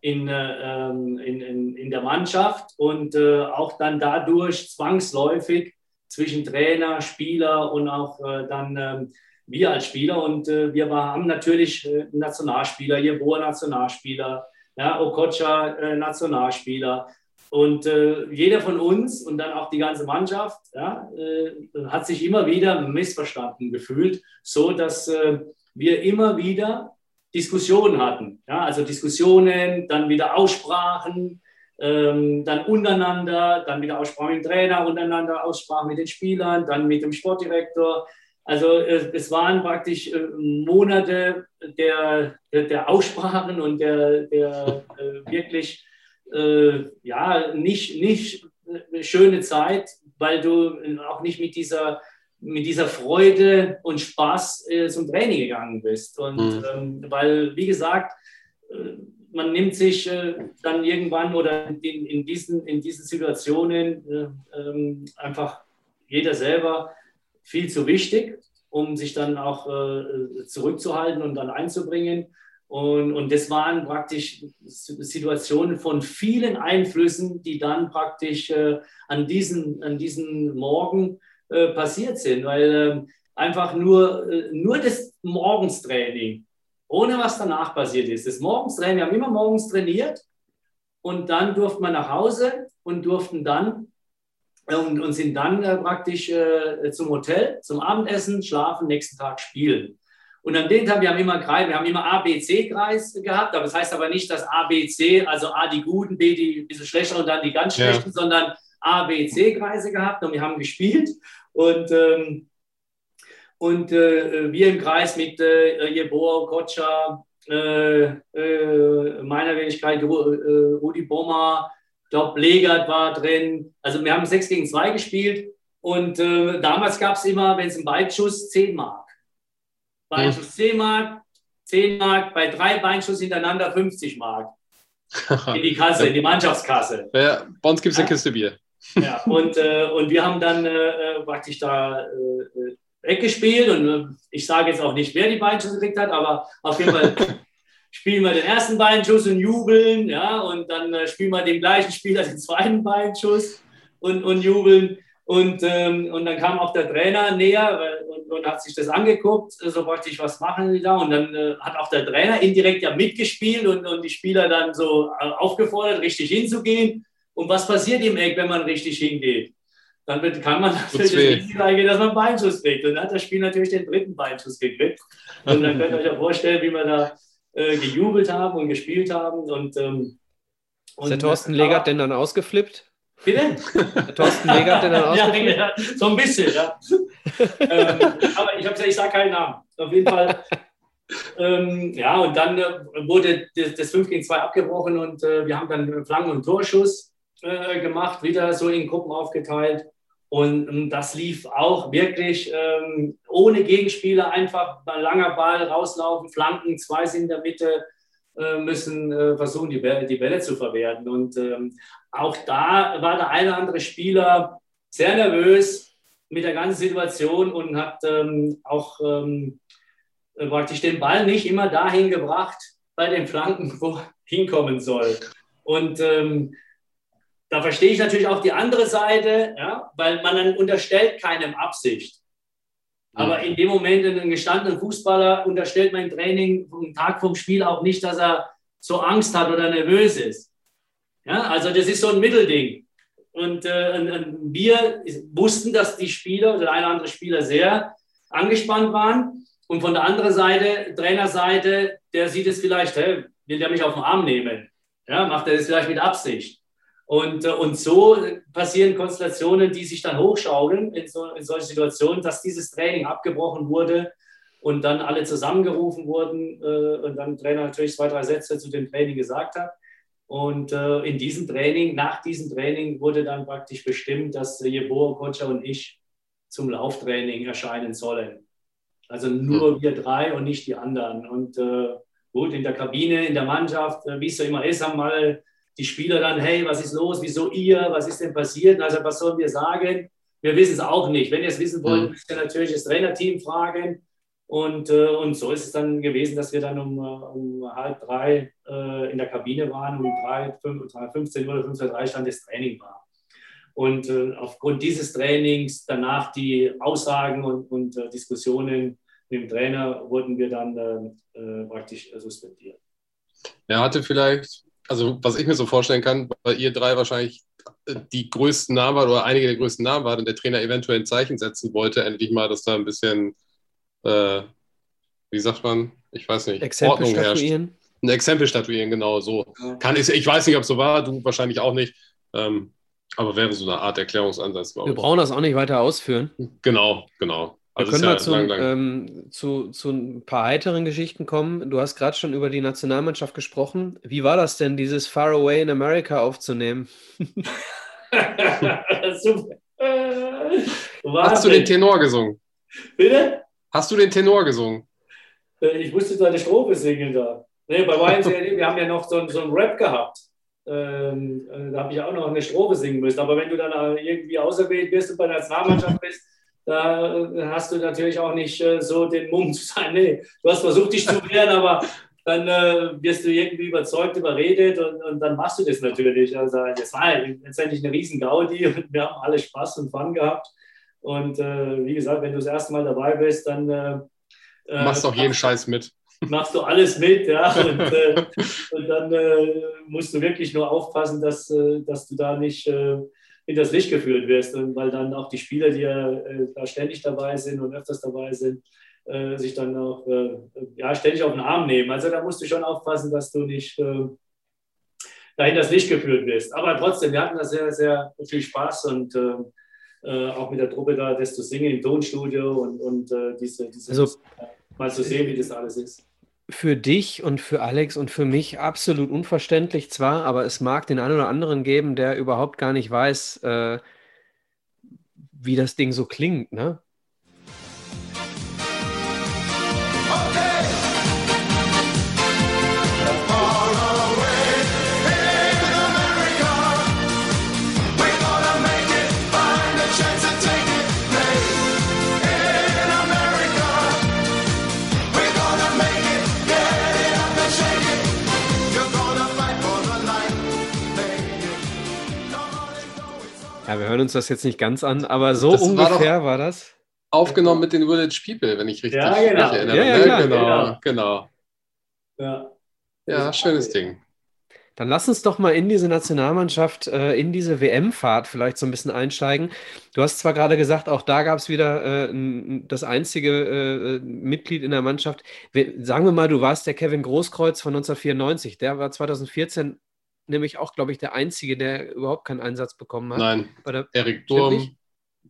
S3: in, äh, ähm, in, in, in der Mannschaft und äh, auch dann dadurch zwangsläufig zwischen Trainer, Spieler und auch äh, dann ähm, wir als Spieler. Und äh, wir war, haben natürlich Nationalspieler, Jeboa Nationalspieler, ja, Okocha Nationalspieler. Und äh, jeder von uns und dann auch die ganze Mannschaft ja, äh, hat sich immer wieder missverstanden gefühlt, so dass äh, wir immer wieder Diskussionen hatten. Ja, also Diskussionen, dann wieder Aussprachen, ähm, dann untereinander, dann wieder Aussprachen mit dem Trainer, untereinander Aussprachen mit den Spielern, dann mit dem Sportdirektor. Also äh, es waren praktisch äh, Monate der, der, Aussprachen und der, der äh, wirklich äh, ja, nicht, nicht eine schöne Zeit, weil du auch nicht mit dieser, mit dieser Freude und Spaß äh, zum Training gegangen bist. Und mhm. ähm, weil, wie gesagt, äh, man nimmt sich äh, dann irgendwann oder in, in, diesen, in diesen Situationen äh, ähm, einfach jeder selber viel zu wichtig. um sich dann auch äh, zurückzuhalten und dann einzubringen. Und, und das waren praktisch Situationen von vielen Einflüssen, die dann praktisch äh, an, diesen, an diesen Morgen äh, passiert sind, weil äh, einfach nur, äh, nur das Morgenstraining, ohne was danach passiert ist. Das Morgenstraining, wir haben immer morgens trainiert und dann durften wir nach Hause und durften dann äh, und, und sind dann äh, praktisch zum Hotel, zum Abendessen, schlafen, nächsten Tag spielen. Und an dem Tag, wir haben immer Kreis, wir haben immer A, B, C-Kreis gehabt, aber das heißt aber nicht, dass A, B, C, also A die guten, B die ein bisschen schlechter und dann die ganz schlechten, ja. sondern A, B, C-Kreise gehabt und wir haben gespielt. Und, ähm, und äh, wir im Kreis mit äh, Jeboa, Kotscha, äh, äh, meiner Wenigkeit, äh, Rudi Bommer, ich glaube, Legert war drin. Also wir haben 6 gegen 2 gespielt und äh, damals gab es immer, wenn es ein Weitschuss, 10 Mark. Beinschuss 10 Mark, 10 Mark, bei drei Beinschuss hintereinander 50 Mark. In die Kasse, in die Mannschaftskasse. (laughs)
S2: Ja, bei uns gibt es eine Kiste Bier.
S3: Ja, und, äh, und wir haben dann äh, äh praktisch da äh, weggespielt und äh, ich sage jetzt auch nicht, wer die Beinschuss gekriegt hat, aber auf jeden Fall (laughs) spielen wir den ersten Beinschuss und jubeln, ja, und dann äh, spielen wir dem gleichen Spieler den zweiten Beinschuss und, und jubeln. Und, ähm, und dann kam auch der Trainer näher und, und, hat sich das angeguckt, so praktisch, was machen da? Und dann äh, hat auch der Trainer indirekt ja mitgespielt und, und die Spieler dann so äh, aufgefordert, richtig hinzugehen. Und was passiert im Eck, wenn man richtig hingeht? Dann wird, kann man natürlich das Risiko eingehen, dass man einen Beinschuss kriegt. Und dann hat das Spiel natürlich den dritten Beinschuss gekriegt. Und dann könnt ihr euch ja vorstellen, wie wir da äh, gejubelt haben und gespielt haben. Und, ähm,
S1: und Ist der Thorsten Legert denn dann ausgeflippt?
S3: Bitte? (laughs)
S1: Thorsten Leger hat den dann (laughs)
S3: ausgeführt? ja, so ein bisschen, ja. ähm, aber ich gesagt, ich sage keinen Namen. Auf jeden Fall. Ähm, ja, und dann äh, wurde das, das 5 gegen 2 abgebrochen und äh, wir haben dann Flanken- und Torschuss äh, gemacht, wieder so in Gruppen aufgeteilt. Und, und das lief auch wirklich ähm, ohne Gegenspieler, einfach ein langer Ball rauslaufen, Flanken, zwei sind in der Mitte, äh, müssen äh, versuchen, die Bälle, die Bälle zu verwerten. Und ähm, auch da war der eine oder andere Spieler sehr nervös mit der ganzen Situation und hat ähm, auch ähm, äh, praktisch den Ball nicht immer dahin gebracht bei den Flanken, wo hinkommen soll. Und ähm, da verstehe ich natürlich auch die andere Seite, ja, weil man dann unterstellt keinem Absicht. Aber in dem Moment, einen gestandenen Fußballer unterstellt mein Training am Tag vom Spiel auch nicht, dass er so Angst hat oder nervös ist. Ja, also das ist so ein Mittelding. Und, äh, wir wussten, dass die Spieler oder der eine oder andere Spieler sehr angespannt waren. Und von der anderen Seite, Trainerseite, der sieht es vielleicht, hey, will der mich auf den Arm nehmen? Ja, macht er das vielleicht mit Absicht? Und, äh, und so passieren Konstellationen, die sich dann hochschaukeln in, so, in solchen Situationen, dass dieses Training abgebrochen wurde und dann alle zusammengerufen wurden äh, und dann Trainer natürlich zwei, drei Sätze zu dem Training gesagt hat. Und äh, in diesem Training, nach diesem Training wurde dann praktisch bestimmt, dass Jeboa, Kocha und ich zum Lauftraining erscheinen sollen. Also nur wir drei und nicht die anderen. Und äh, gut, in der Kabine, in der Mannschaft, äh, wie es so immer ist, haben mal die Spieler dann, hey, was ist los, wieso ihr, was ist denn passiert? Also was sollen wir sagen? Wir wissen es auch nicht. Wenn ihr es wissen wollt, müsst ihr natürlich das Trainerteam fragen. Und, äh, und so ist es dann gewesen, dass wir dann um, äh, um halb drei äh, in der Kabine waren, um drei, fünf, 15 Uhr oder 15.03 stand das Training war. Und äh, aufgrund dieses Trainings, danach die Aussagen und, und äh, Diskussionen mit dem Trainer, wurden wir dann äh, praktisch suspendiert.
S2: Er hatte vielleicht, also was ich mir so vorstellen kann, weil ihr drei wahrscheinlich die größten Namen waren oder einige der größten Namen waren und der Trainer eventuell ein Zeichen setzen wollte, endlich mal, dass da ein bisschen äh, wie sagt man, ich weiß nicht,
S1: Exempel Ordnung statuieren. herrscht.
S2: Ein Exempel statuieren, genau so. Kann ich, ich weiß nicht, ob es so war, du wahrscheinlich auch nicht. Ähm, aber wäre so eine Art Erklärungsansatz.
S1: Wir brauchen das auch nicht weiter ausführen.
S2: Genau, genau.
S1: Also wir können ja mal zu, lang, lang. Ähm, zu, zu ein paar heiteren Geschichten kommen. Du hast gerade schon über die Nationalmannschaft gesprochen. Wie war das denn, dieses Far Away in America aufzunehmen? (laughs)
S2: Super. Hast du den Tenor gesungen?
S3: Bitte?
S2: Hast du den Tenor gesungen?
S3: Äh, ich musste da eine Strophe singen da. Nee, bei YMCA, (laughs) wir haben ja noch so, so einen Rap gehabt. Ähm, äh, da habe ich auch noch eine Strophe singen müssen. Aber wenn du dann irgendwie auserwählt bist und bei der Nationalmannschaft bist, da hast du natürlich auch nicht äh, so den Mumm zu sagen, nee, du hast versucht, dich zu wehren, aber dann äh, wirst du irgendwie überzeugt, überredet und, und, dann machst du das natürlich. Also das war letztendlich eine riesen Gaudi und wir haben alle Spaß und Fun gehabt. Und äh, wie gesagt, wenn du das erste Mal dabei bist, dann äh,
S2: äh machst du auch jeden Scheiß mit.
S3: Machst du alles mit, ja. (laughs) Und, äh, und dann äh, musst du wirklich nur aufpassen, dass, dass du da nicht in das Licht geführt wirst, und weil dann auch die Spieler, die ja da ständig dabei sind und öfters dabei sind, äh, sich dann auch äh, ja, ständig auf den Arm nehmen. Also da musst du schon aufpassen, dass du nicht äh, dahin das Licht geführt wirst. Aber trotzdem, wir hatten da sehr, sehr viel Spaß und äh, äh, auch mit der Truppe da, das zu singen im Tonstudio und, und äh, diese, diese
S1: also,
S3: mal zu sehen, wie das alles ist
S1: für dich und für Alex und für mich absolut unverständlich zwar, aber es mag den einen oder anderen geben, der überhaupt gar nicht weiß, äh, wie das Ding so klingt. Ne? Hören uns das jetzt nicht ganz an, aber so das ungefähr war, war, das.
S2: Aufgenommen mit den Village People, wenn ich richtig
S3: ja, genau.
S2: erinnere.
S1: Ja, ja,
S2: ne? genau,
S3: genau.
S2: Ja, ja schönes Ding.
S1: Dann lass uns doch mal in diese Nationalmannschaft, äh, in diese WM-Fahrt vielleicht so ein bisschen einsteigen. Du hast zwar gerade gesagt, auch da gab es wieder äh, das einzige äh, Mitglied in der Mannschaft. Wir, sagen wir mal, du warst der Kevin Großkreuz von 1994. Der war 2014 nämlich auch, glaube ich, der Einzige, der überhaupt keinen Einsatz bekommen hat.
S2: Nein, Erik Durm,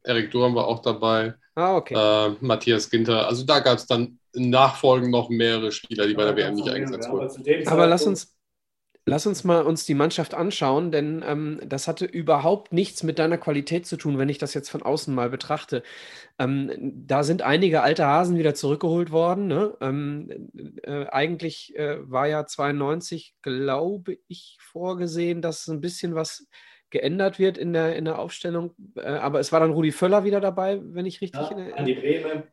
S2: Erik Durm war auch dabei.
S1: Ah, okay.
S2: Äh, Matthias Ginter. Also da gab es dann nachfolgend noch mehrere Spieler, die ja, bei der WM nicht eingesetzt wurden.
S1: Aber lass uns, Lass uns mal uns die Mannschaft anschauen, denn ähm, das hatte überhaupt nichts mit deiner Qualität zu tun, wenn ich das jetzt von außen mal betrachte. Ähm, da sind einige alte Hasen wieder zurückgeholt worden. Ne? Ähm, äh, eigentlich äh, war ja 92, glaube ich, vorgesehen, dass ein bisschen was geändert wird in der, in der Aufstellung. Äh, aber es war dann Rudi Völler wieder dabei, wenn ich richtig.
S3: Ja, an die Bremen.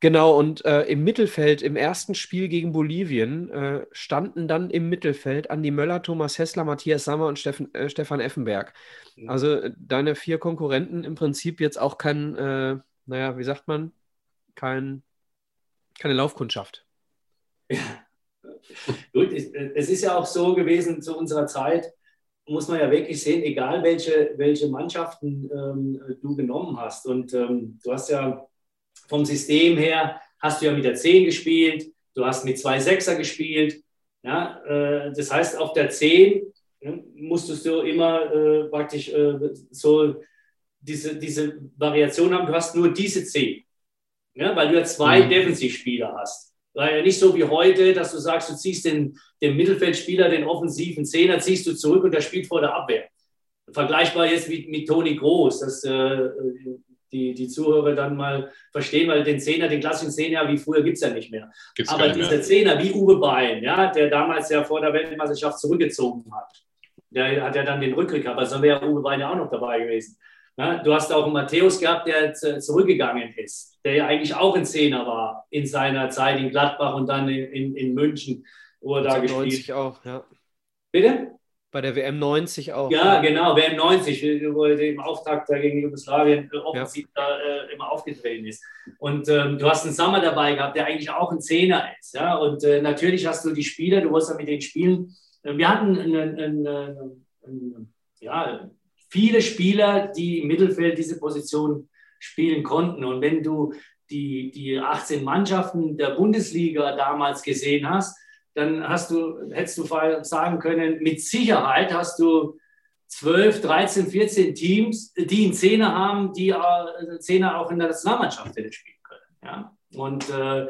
S1: Genau, und äh, im Mittelfeld, im ersten Spiel gegen Bolivien, äh, standen dann im Mittelfeld Andi Möller, Thomas Hessler, Matthias Sammer und Steffen, äh, Stefan Effenberg. Mhm. Also äh, deine vier Konkurrenten im Prinzip jetzt auch kein, äh, naja, wie sagt man, kein, keine Laufkundschaft.
S3: Ja. Gut, es ist ja auch so gewesen zu unserer Zeit, muss man ja wirklich sehen, egal welche, welche Mannschaften ähm, du genommen hast. Und ähm, du hast ja vom System her hast du ja mit der 10 gespielt, du hast mit zwei Sechser gespielt. Ja, äh, das heißt, auf der 10 ja, musstest du immer äh, praktisch äh, so diese, diese Variation haben, du hast nur diese 10. Ja, weil du ja zwei mhm. Defensivspieler hast. War ja nicht so wie heute, dass du sagst, du ziehst den, den Mittelfeldspieler, den offensiven Zehner, ziehst du zurück und der spielt vor der Abwehr. Vergleichbar jetzt mit, mit Toni Groß. Das, äh, die, die Zuhörer dann mal verstehen, weil den Zehner, den klassischen Zehner wie früher gibt es ja nicht mehr. Gibt's Aber dieser mehr. Zehner wie Uwe Bein, ja, der damals ja vor der Weltmeisterschaft zurückgezogen hat, der hat ja dann den Rückkrieg gehabt, also wäre Uwe Bein ja auch noch dabei gewesen. Ja, du hast auch einen Matthäus gehabt, der zurückgegangen ist, der ja eigentlich auch ein Zehner war in seiner Zeit in Gladbach und dann in, in, in München, wo er da gespielt
S1: hat. auch, ja.
S3: Bitte?
S1: Bei der WM 90 auch.
S3: Ja, genau, WM 90, wo er im Auftakt gegen Jugoslawien äh, offensiv ja. da äh, immer aufgetreten ist. Und ähm, du hast einen Sommer dabei gehabt, der eigentlich auch ein Zehner ist. Ja? Und äh, natürlich hast du die Spieler, du wirst ja mit den Spielen. Äh, wir hatten einen, einen, einen, ja, viele Spieler, die im Mittelfeld diese Position spielen konnten. Und wenn du die, die 18 Mannschaften der Bundesliga damals gesehen hast, dann hast du, hättest du sagen können, mit Sicherheit hast du 12, 13, 14 Teams, die einen Zehner haben, die äh, Zehner auch in der Nationalmannschaft hätte spielen können. Ja? Und, äh,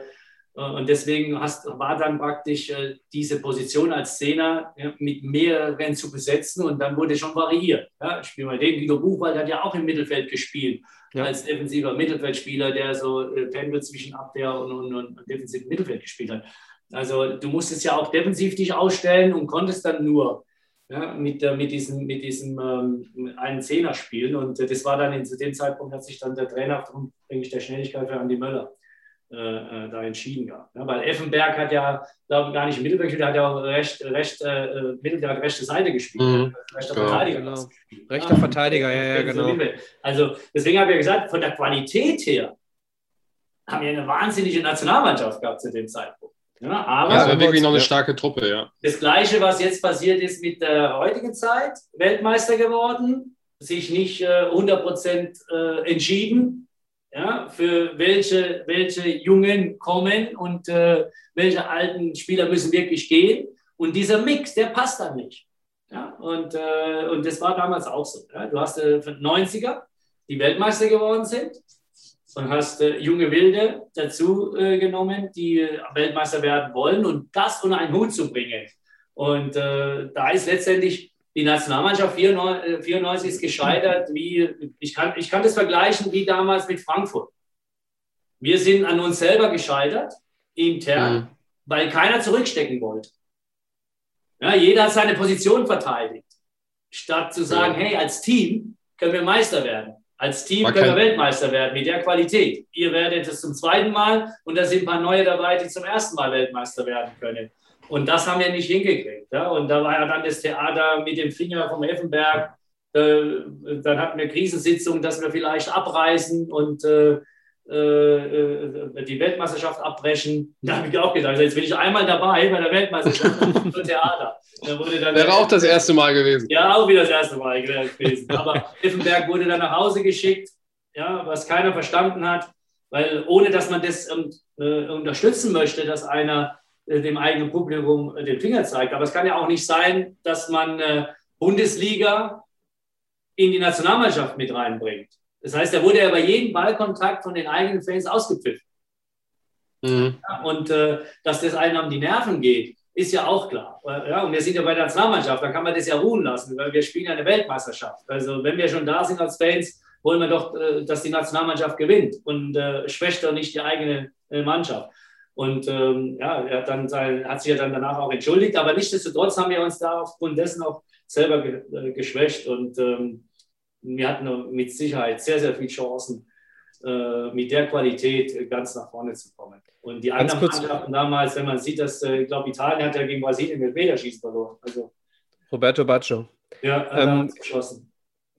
S3: und deswegen hast, war dann praktisch äh, diese Position als Zehner ja, mit mehreren zu besetzen und dann wurde schon variiert. Ja? Ich spiele mal den, Guido Buchwald hat ja auch im Mittelfeld gespielt, ja. als defensiver Mittelfeldspieler, der so äh, Pendel zwischen Abwehr und, und, und defensivem Mittelfeld gespielt hat. Also du musstest ja auch defensiv dich ausstellen und konntest dann nur ja, mit, äh, mit diesem, mit diesem ähm, einen Zehner spielen. Und äh, das war dann in, zu dem Zeitpunkt hat sich dann der Trainer aufgrund ich, der Schnelligkeit für Andi Möller äh, äh, da entschieden gehabt. Ja, weil Effenberg hat ja, glaube ich, gar nicht im Mittelfeld gespielt, hat ja auch recht, recht, äh, Mittel, der rechte Seite gespielt.
S1: Mhm. Rechter genau. Verteidiger. Genau. Rechter ja, Verteidiger, ja, ja, genau.
S3: Also deswegen habe ich ja gesagt, von der Qualität her haben wir eine wahnsinnige Nationalmannschaft gehabt zu dem Zeitpunkt.
S2: Ja, aber ja, war wirklich noch eine starke Truppe, ja.
S3: Das Gleiche, was jetzt passiert ist mit der heutigen Zeit, Weltmeister geworden, sich nicht äh, 100% äh, entschieden, ja, für welche, welche Jungen kommen und äh, welche alten Spieler müssen wirklich gehen. Und dieser Mix, der passt dann nicht. Ja, und, äh, und das war damals auch so. Ja. Du hast äh, 90er, die Weltmeister geworden sind, und hast äh, junge Wilde dazu äh, genommen, die äh, Weltmeister werden wollen und das unter einen Hut zu bringen. Und äh, da ist letztendlich die Nationalmannschaft 94, 94 äh, ist gescheitert, wie ich kann, ich kann das vergleichen wie damals mit Frankfurt. Wir sind an uns selber gescheitert, intern, mhm. weil keiner zurückstecken wollte. Ja, jeder hat seine Position verteidigt, statt zu sagen, ja. hey, als Team können wir Meister werden. Als Team War können wir Weltmeister werden mit der Qualität. Ihr werdet es zum zweiten Mal und da sind ein paar neue dabei, die zum ersten Mal Weltmeister werden können. Und das haben wir nicht hingekriegt. Ja? Und da war ja dann das Theater mit dem Finger vom Effenberg. Äh, dann hatten wir Krisensitzungen, dass wir vielleicht abreißen und äh, äh, die Weltmeisterschaft abbrechen. (laughs) Da habe ich auch gedacht, jetzt bin ich einmal dabei bei der Weltmeisterschaft (laughs) für Theater.
S2: Da wurde dann Wäre auch das erste Mal gewesen.
S3: Ja, auch wieder das erste Mal gewesen. Aber Effenberg wurde dann nach Hause geschickt, ja, was keiner verstanden hat, weil ohne dass man das ähm, äh, unterstützen möchte, dass einer äh, dem eigenen Publikum äh, den Finger zeigt. Aber es kann ja auch nicht sein, dass man äh, Bundesliga in die Nationalmannschaft mit reinbringt. Das heißt, er wurde ja bei jedem Ballkontakt von den eigenen Fans ausgepfiffen. Mhm. Ja, und äh, dass das einem um die Nerven geht, ist ja auch klar. Ja, und wir sind ja bei der Nationalmannschaft, da kann man das ja ruhen lassen, weil wir spielen eine Weltmeisterschaft. Also wenn wir schon da sind als Fans, wollen wir doch, äh, dass die Nationalmannschaft gewinnt und äh, schwächt doch nicht die eigene äh, Mannschaft. Und ähm, ja, er hat, dann sein, hat sich ja dann danach auch entschuldigt, aber nichtsdestotrotz haben wir uns da aufgrund dessen auch selber ge äh, geschwächt und ähm, wir hatten mit Sicherheit sehr, sehr viele Chancen, äh, mit der Qualität ganz nach vorne zu kommen. Und die anderen Mannschaften damals, wenn man sieht, dass, äh, ich glaube, Italien hat ja gegen Brasilien mit Meterschießen verloren. Also,
S1: Roberto Baccio.
S3: Ja, ähm, geschossen.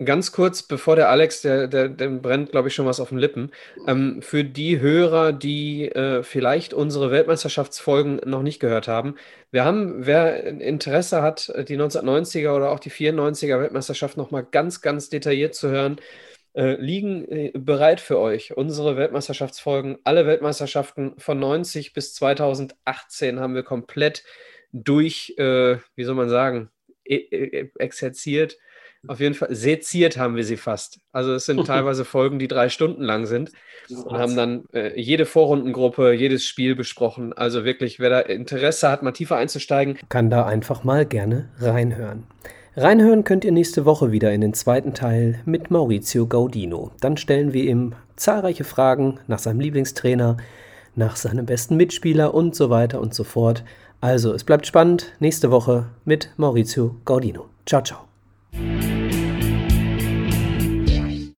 S1: Ganz kurz, bevor der Alex, der, der, der brennt, glaube ich, schon was auf den Lippen. Ähm, für die Hörer, die äh, vielleicht unsere Weltmeisterschaftsfolgen noch nicht gehört haben, wir haben, wer Interesse hat, die 1990er oder auch die 94er Weltmeisterschaft nochmal ganz, ganz detailliert zu hören, äh, liegen äh, bereit für euch. Unsere Weltmeisterschaftsfolgen, alle Weltmeisterschaften von 90 bis 2018 haben wir komplett durch, äh, wie soll man sagen, e e exerziert auf jeden Fall seziert haben wir sie fast. Also es sind (laughs) teilweise Folgen, die drei Stunden lang sind und haben dann äh, jede Vorrundengruppe, jedes Spiel besprochen. Also wirklich, wer da Interesse hat, mal tiefer einzusteigen, kann da einfach mal gerne reinhören. Reinhören könnt ihr nächste Woche wieder in den zweiten Teil mit Maurizio Gaudino. Dann stellen wir ihm zahlreiche Fragen nach seinem Lieblingstrainer, nach seinem besten Mitspieler und so weiter und so fort. Also, es bleibt spannend. Nächste Woche mit Maurizio Gaudino. Ciao, ciao. Thank you